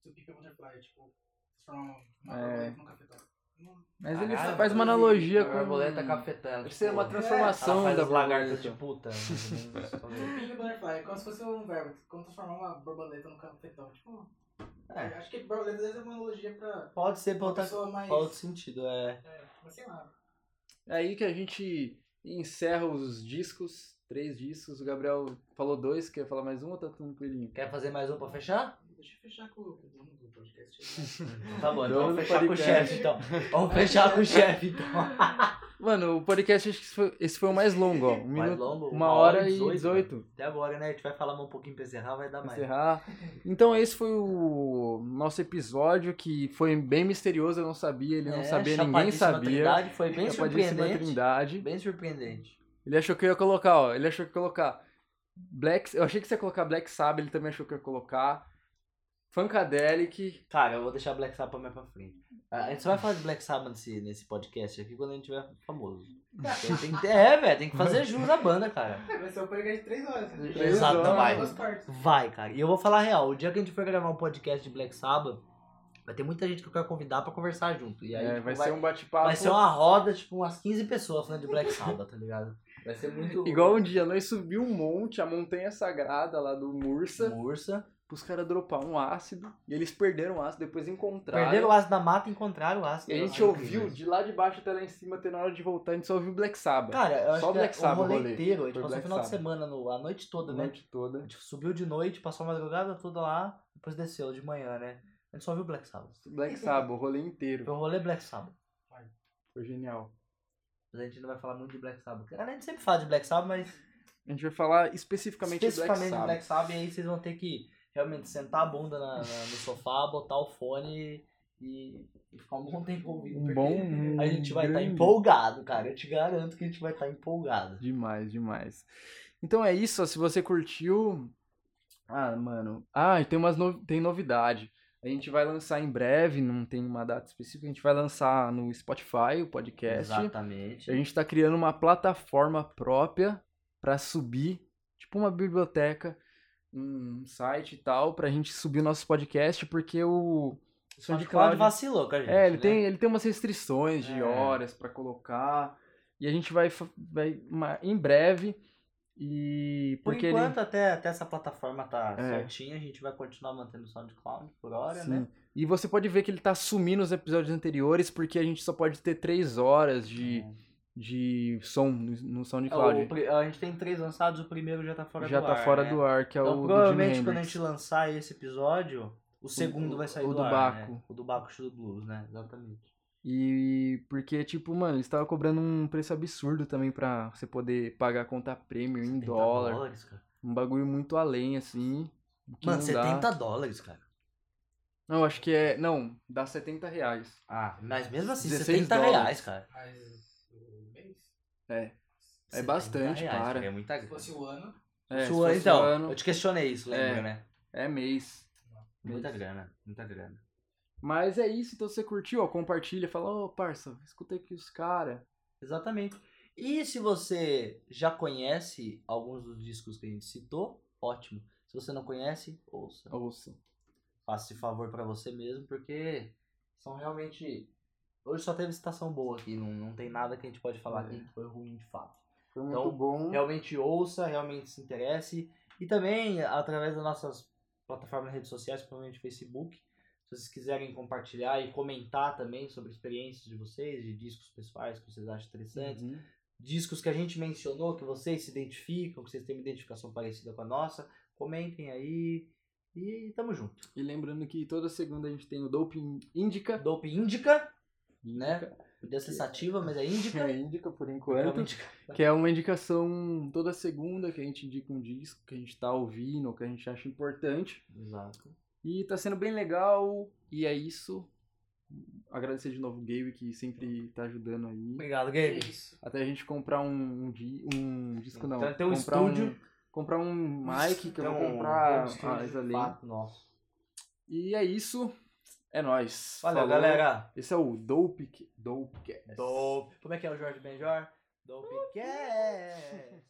Se o pimp é butterfly, é tipo, transformar uma É. borboleta num cafetão. Não- Mas ele Caralho, faz uma analogia A com. borboleta cafetã. Deve ser uma tipo, transformação faz da borboleta. de puta. talvez. Pimp é butterfly, é como se fosse um verbo. Como transformar uma borboleta num cafetão. Tipo, É. acho que borboleta deve ser uma analogia pra Pode ser pra outra, pessoa mais. pra outro sentido, é. É, mas sei lá. É aí que a gente encerra os discos. Três discos. O Gabriel falou dois, quer falar mais um ou tá tranquilinho? Quer fazer mais um pra fechar? Deixa eu fechar com o dono do podcast. Tá bom, então vamos fechar com o chefe então. Vamos fechar com o chefe então. Mano, o podcast acho que esse foi, esse foi o mais longo, ó. Um Mais minuto, longo? uma hora e 18. 18. Até agora, né? A gente vai falar mais um pouquinho pra encerrar, vai dar Pra mais. encerrar. Então esse foi o nosso episódio que foi bem misterioso, eu não sabia, ele não É, sabia, ninguém sabia. Trindade, foi bem surpreendente. Trindade. Bem surpreendente. Ele achou que eu ia colocar, ó. Ele achou que ia colocar Black. Eu achei que você ia colocar Black Sabbath, ele também achou que ia colocar. Funkadelic. Cara, eu vou deixar Black Sabbath mais pra frente. A gente só vai falar de Black Sabbath nesse, nesse podcast aqui quando a gente tiver famoso. Tem- tem que ter- é, velho, tem que fazer jus à banda, cara. É, vai ser o podcast de 3 horas. né? Três Exato, horas. vai. Vai, cara. E eu vou falar a real. O dia que a gente for gravar um podcast de Black Sabbath, vai ter muita gente que eu quero convidar pra conversar junto. E aí, É, tipo, vai, ser um bate-papo. vai ser uma roda, tipo, umas 15 pessoas falando de Black Sabbath, tá ligado? Vai ser muito. Igual um dia, nós subiu um monte, a montanha sagrada lá do Mursa, Ursa. pros caras dropar um ácido. E eles perderam o ácido, depois encontraram. Perderam o ácido da mata e encontraram o ácido. E a gente ouviu de lá de baixo até lá em cima, até na hora de voltar, a gente só ouviu Black Sabbath. Cara, eu acho Só que Black o Sabbath rolê rolê. inteiro, a gente passou o Black final de semana, no, a noite toda, a né? noite toda. A gente subiu de noite, passou a madrugada toda lá, depois desceu de manhã, né? A gente só viu Black Sabbath. Black Sabbath, o rolê inteiro. Foi o rolê Black Sabbath. Foi genial. Mas a gente não vai falar muito de Black Sabbath. A gente sempre fala de Black Sabbath, mas A gente vai falar especificamente, especificamente de Black Black Sabbath. E aí vocês vão ter que realmente sentar a bunda na- na- no sofá, botar o fone e, e ficar um bom tempo ouvindo. Um bom. um A gente vai estar grande- empolgado, cara. Eu te garanto que a gente vai estar empolgado. Demais, demais. Então é isso, se você curtiu. Ah, mano. Ah, e tem umas no... tem novidade. A gente vai lançar em breve, não tem uma data específica, a gente vai lançar no Spotify o podcast. Exatamente. A gente tá criando uma plataforma própria pra subir, tipo uma biblioteca, um site e tal, pra gente subir o nosso podcast, porque o O SoundCloud vacilou com a gente. é, ele né? tem, ele tem umas restrições de É. horas pra colocar. E a gente vai, vai em breve. E Por porque enquanto, até, até essa plataforma tá É. certinha, a gente vai continuar mantendo o SoundCloud por hora, ele. né? Sim. E você pode ver que ele tá sumindo os episódios anteriores, porque a gente só pode ter três horas de, de som no, no É, SoundCloud. o a gente tem três lançados, o primeiro já tá fora Já do tá ar. fora né? do ar, que é então, o provavelmente quando a gente lançar esse episódio, o segundo o- vai sair o do, do ar, Baco. né? O do Baco Show do Blues, né? Exatamente. E porque, tipo, mano, eles estavam cobrando um preço absurdo também pra você poder pagar a conta premium em 70 dólar. dólares, cara. Um bagulho muito além, assim. Mano, não 70 dá. dólares, cara. Não, acho que é. Não, dá 70 reais. Ah, mas mesmo assim, 16 70 dólares. reais, cara. É. É 70 bastante, reais, cara. É muita Se grana. fosse o ano, É, se Sua- fosse então, o ano, eu te questionei isso, lembra, É. né? é mês. Muita Mês. grana, muita grana. Mas é isso, então se você curtiu, ó, compartilha, fala, ô parça, escuta aqui os caras. Exatamente. E se você já conhece alguns dos discos que a gente citou, ótimo. Se você não conhece, ouça. Ouça. Faça esse favor pra você mesmo, porque são realmente. Hoje só teve citação boa aqui, não, não tem nada que a gente pode falar É. aqui que foi ruim de fato. Foi Então, muito bom. Realmente ouça, realmente se interesse. E também, através das nossas plataformas redes sociais, principalmente Facebook, se vocês quiserem compartilhar e comentar também sobre experiências de vocês, de discos pessoais que vocês acham interessantes, Uhum. discos que a gente mencionou, que vocês se identificam, que vocês têm uma identificação parecida com a nossa, comentem aí. E tamo junto. E lembrando que toda segunda a gente tem o Dope Indica. Dope Indica, né? Podia ser sativa, mas é Indica. É Indica por porque é enquanto. indica- Que é uma indicação toda segunda que a gente indica um disco que a gente tá ouvindo, ou que a gente acha importante. Exato. E tá sendo bem legal. E é isso. Agradecer de novo o Gabe que sempre tá ajudando aí. Obrigado, é Gabe. isso. Até a gente comprar um, um, um disco, não. Então, tem um comprar estúdio. comprar um mic que eu vou Então, comprar um mais além. fato. E é isso. É nóis. Valeu, Falou. galera. Esse é o Dope. Dopecast. Dope. Como é que é o Jorge Benjor? Dopecast.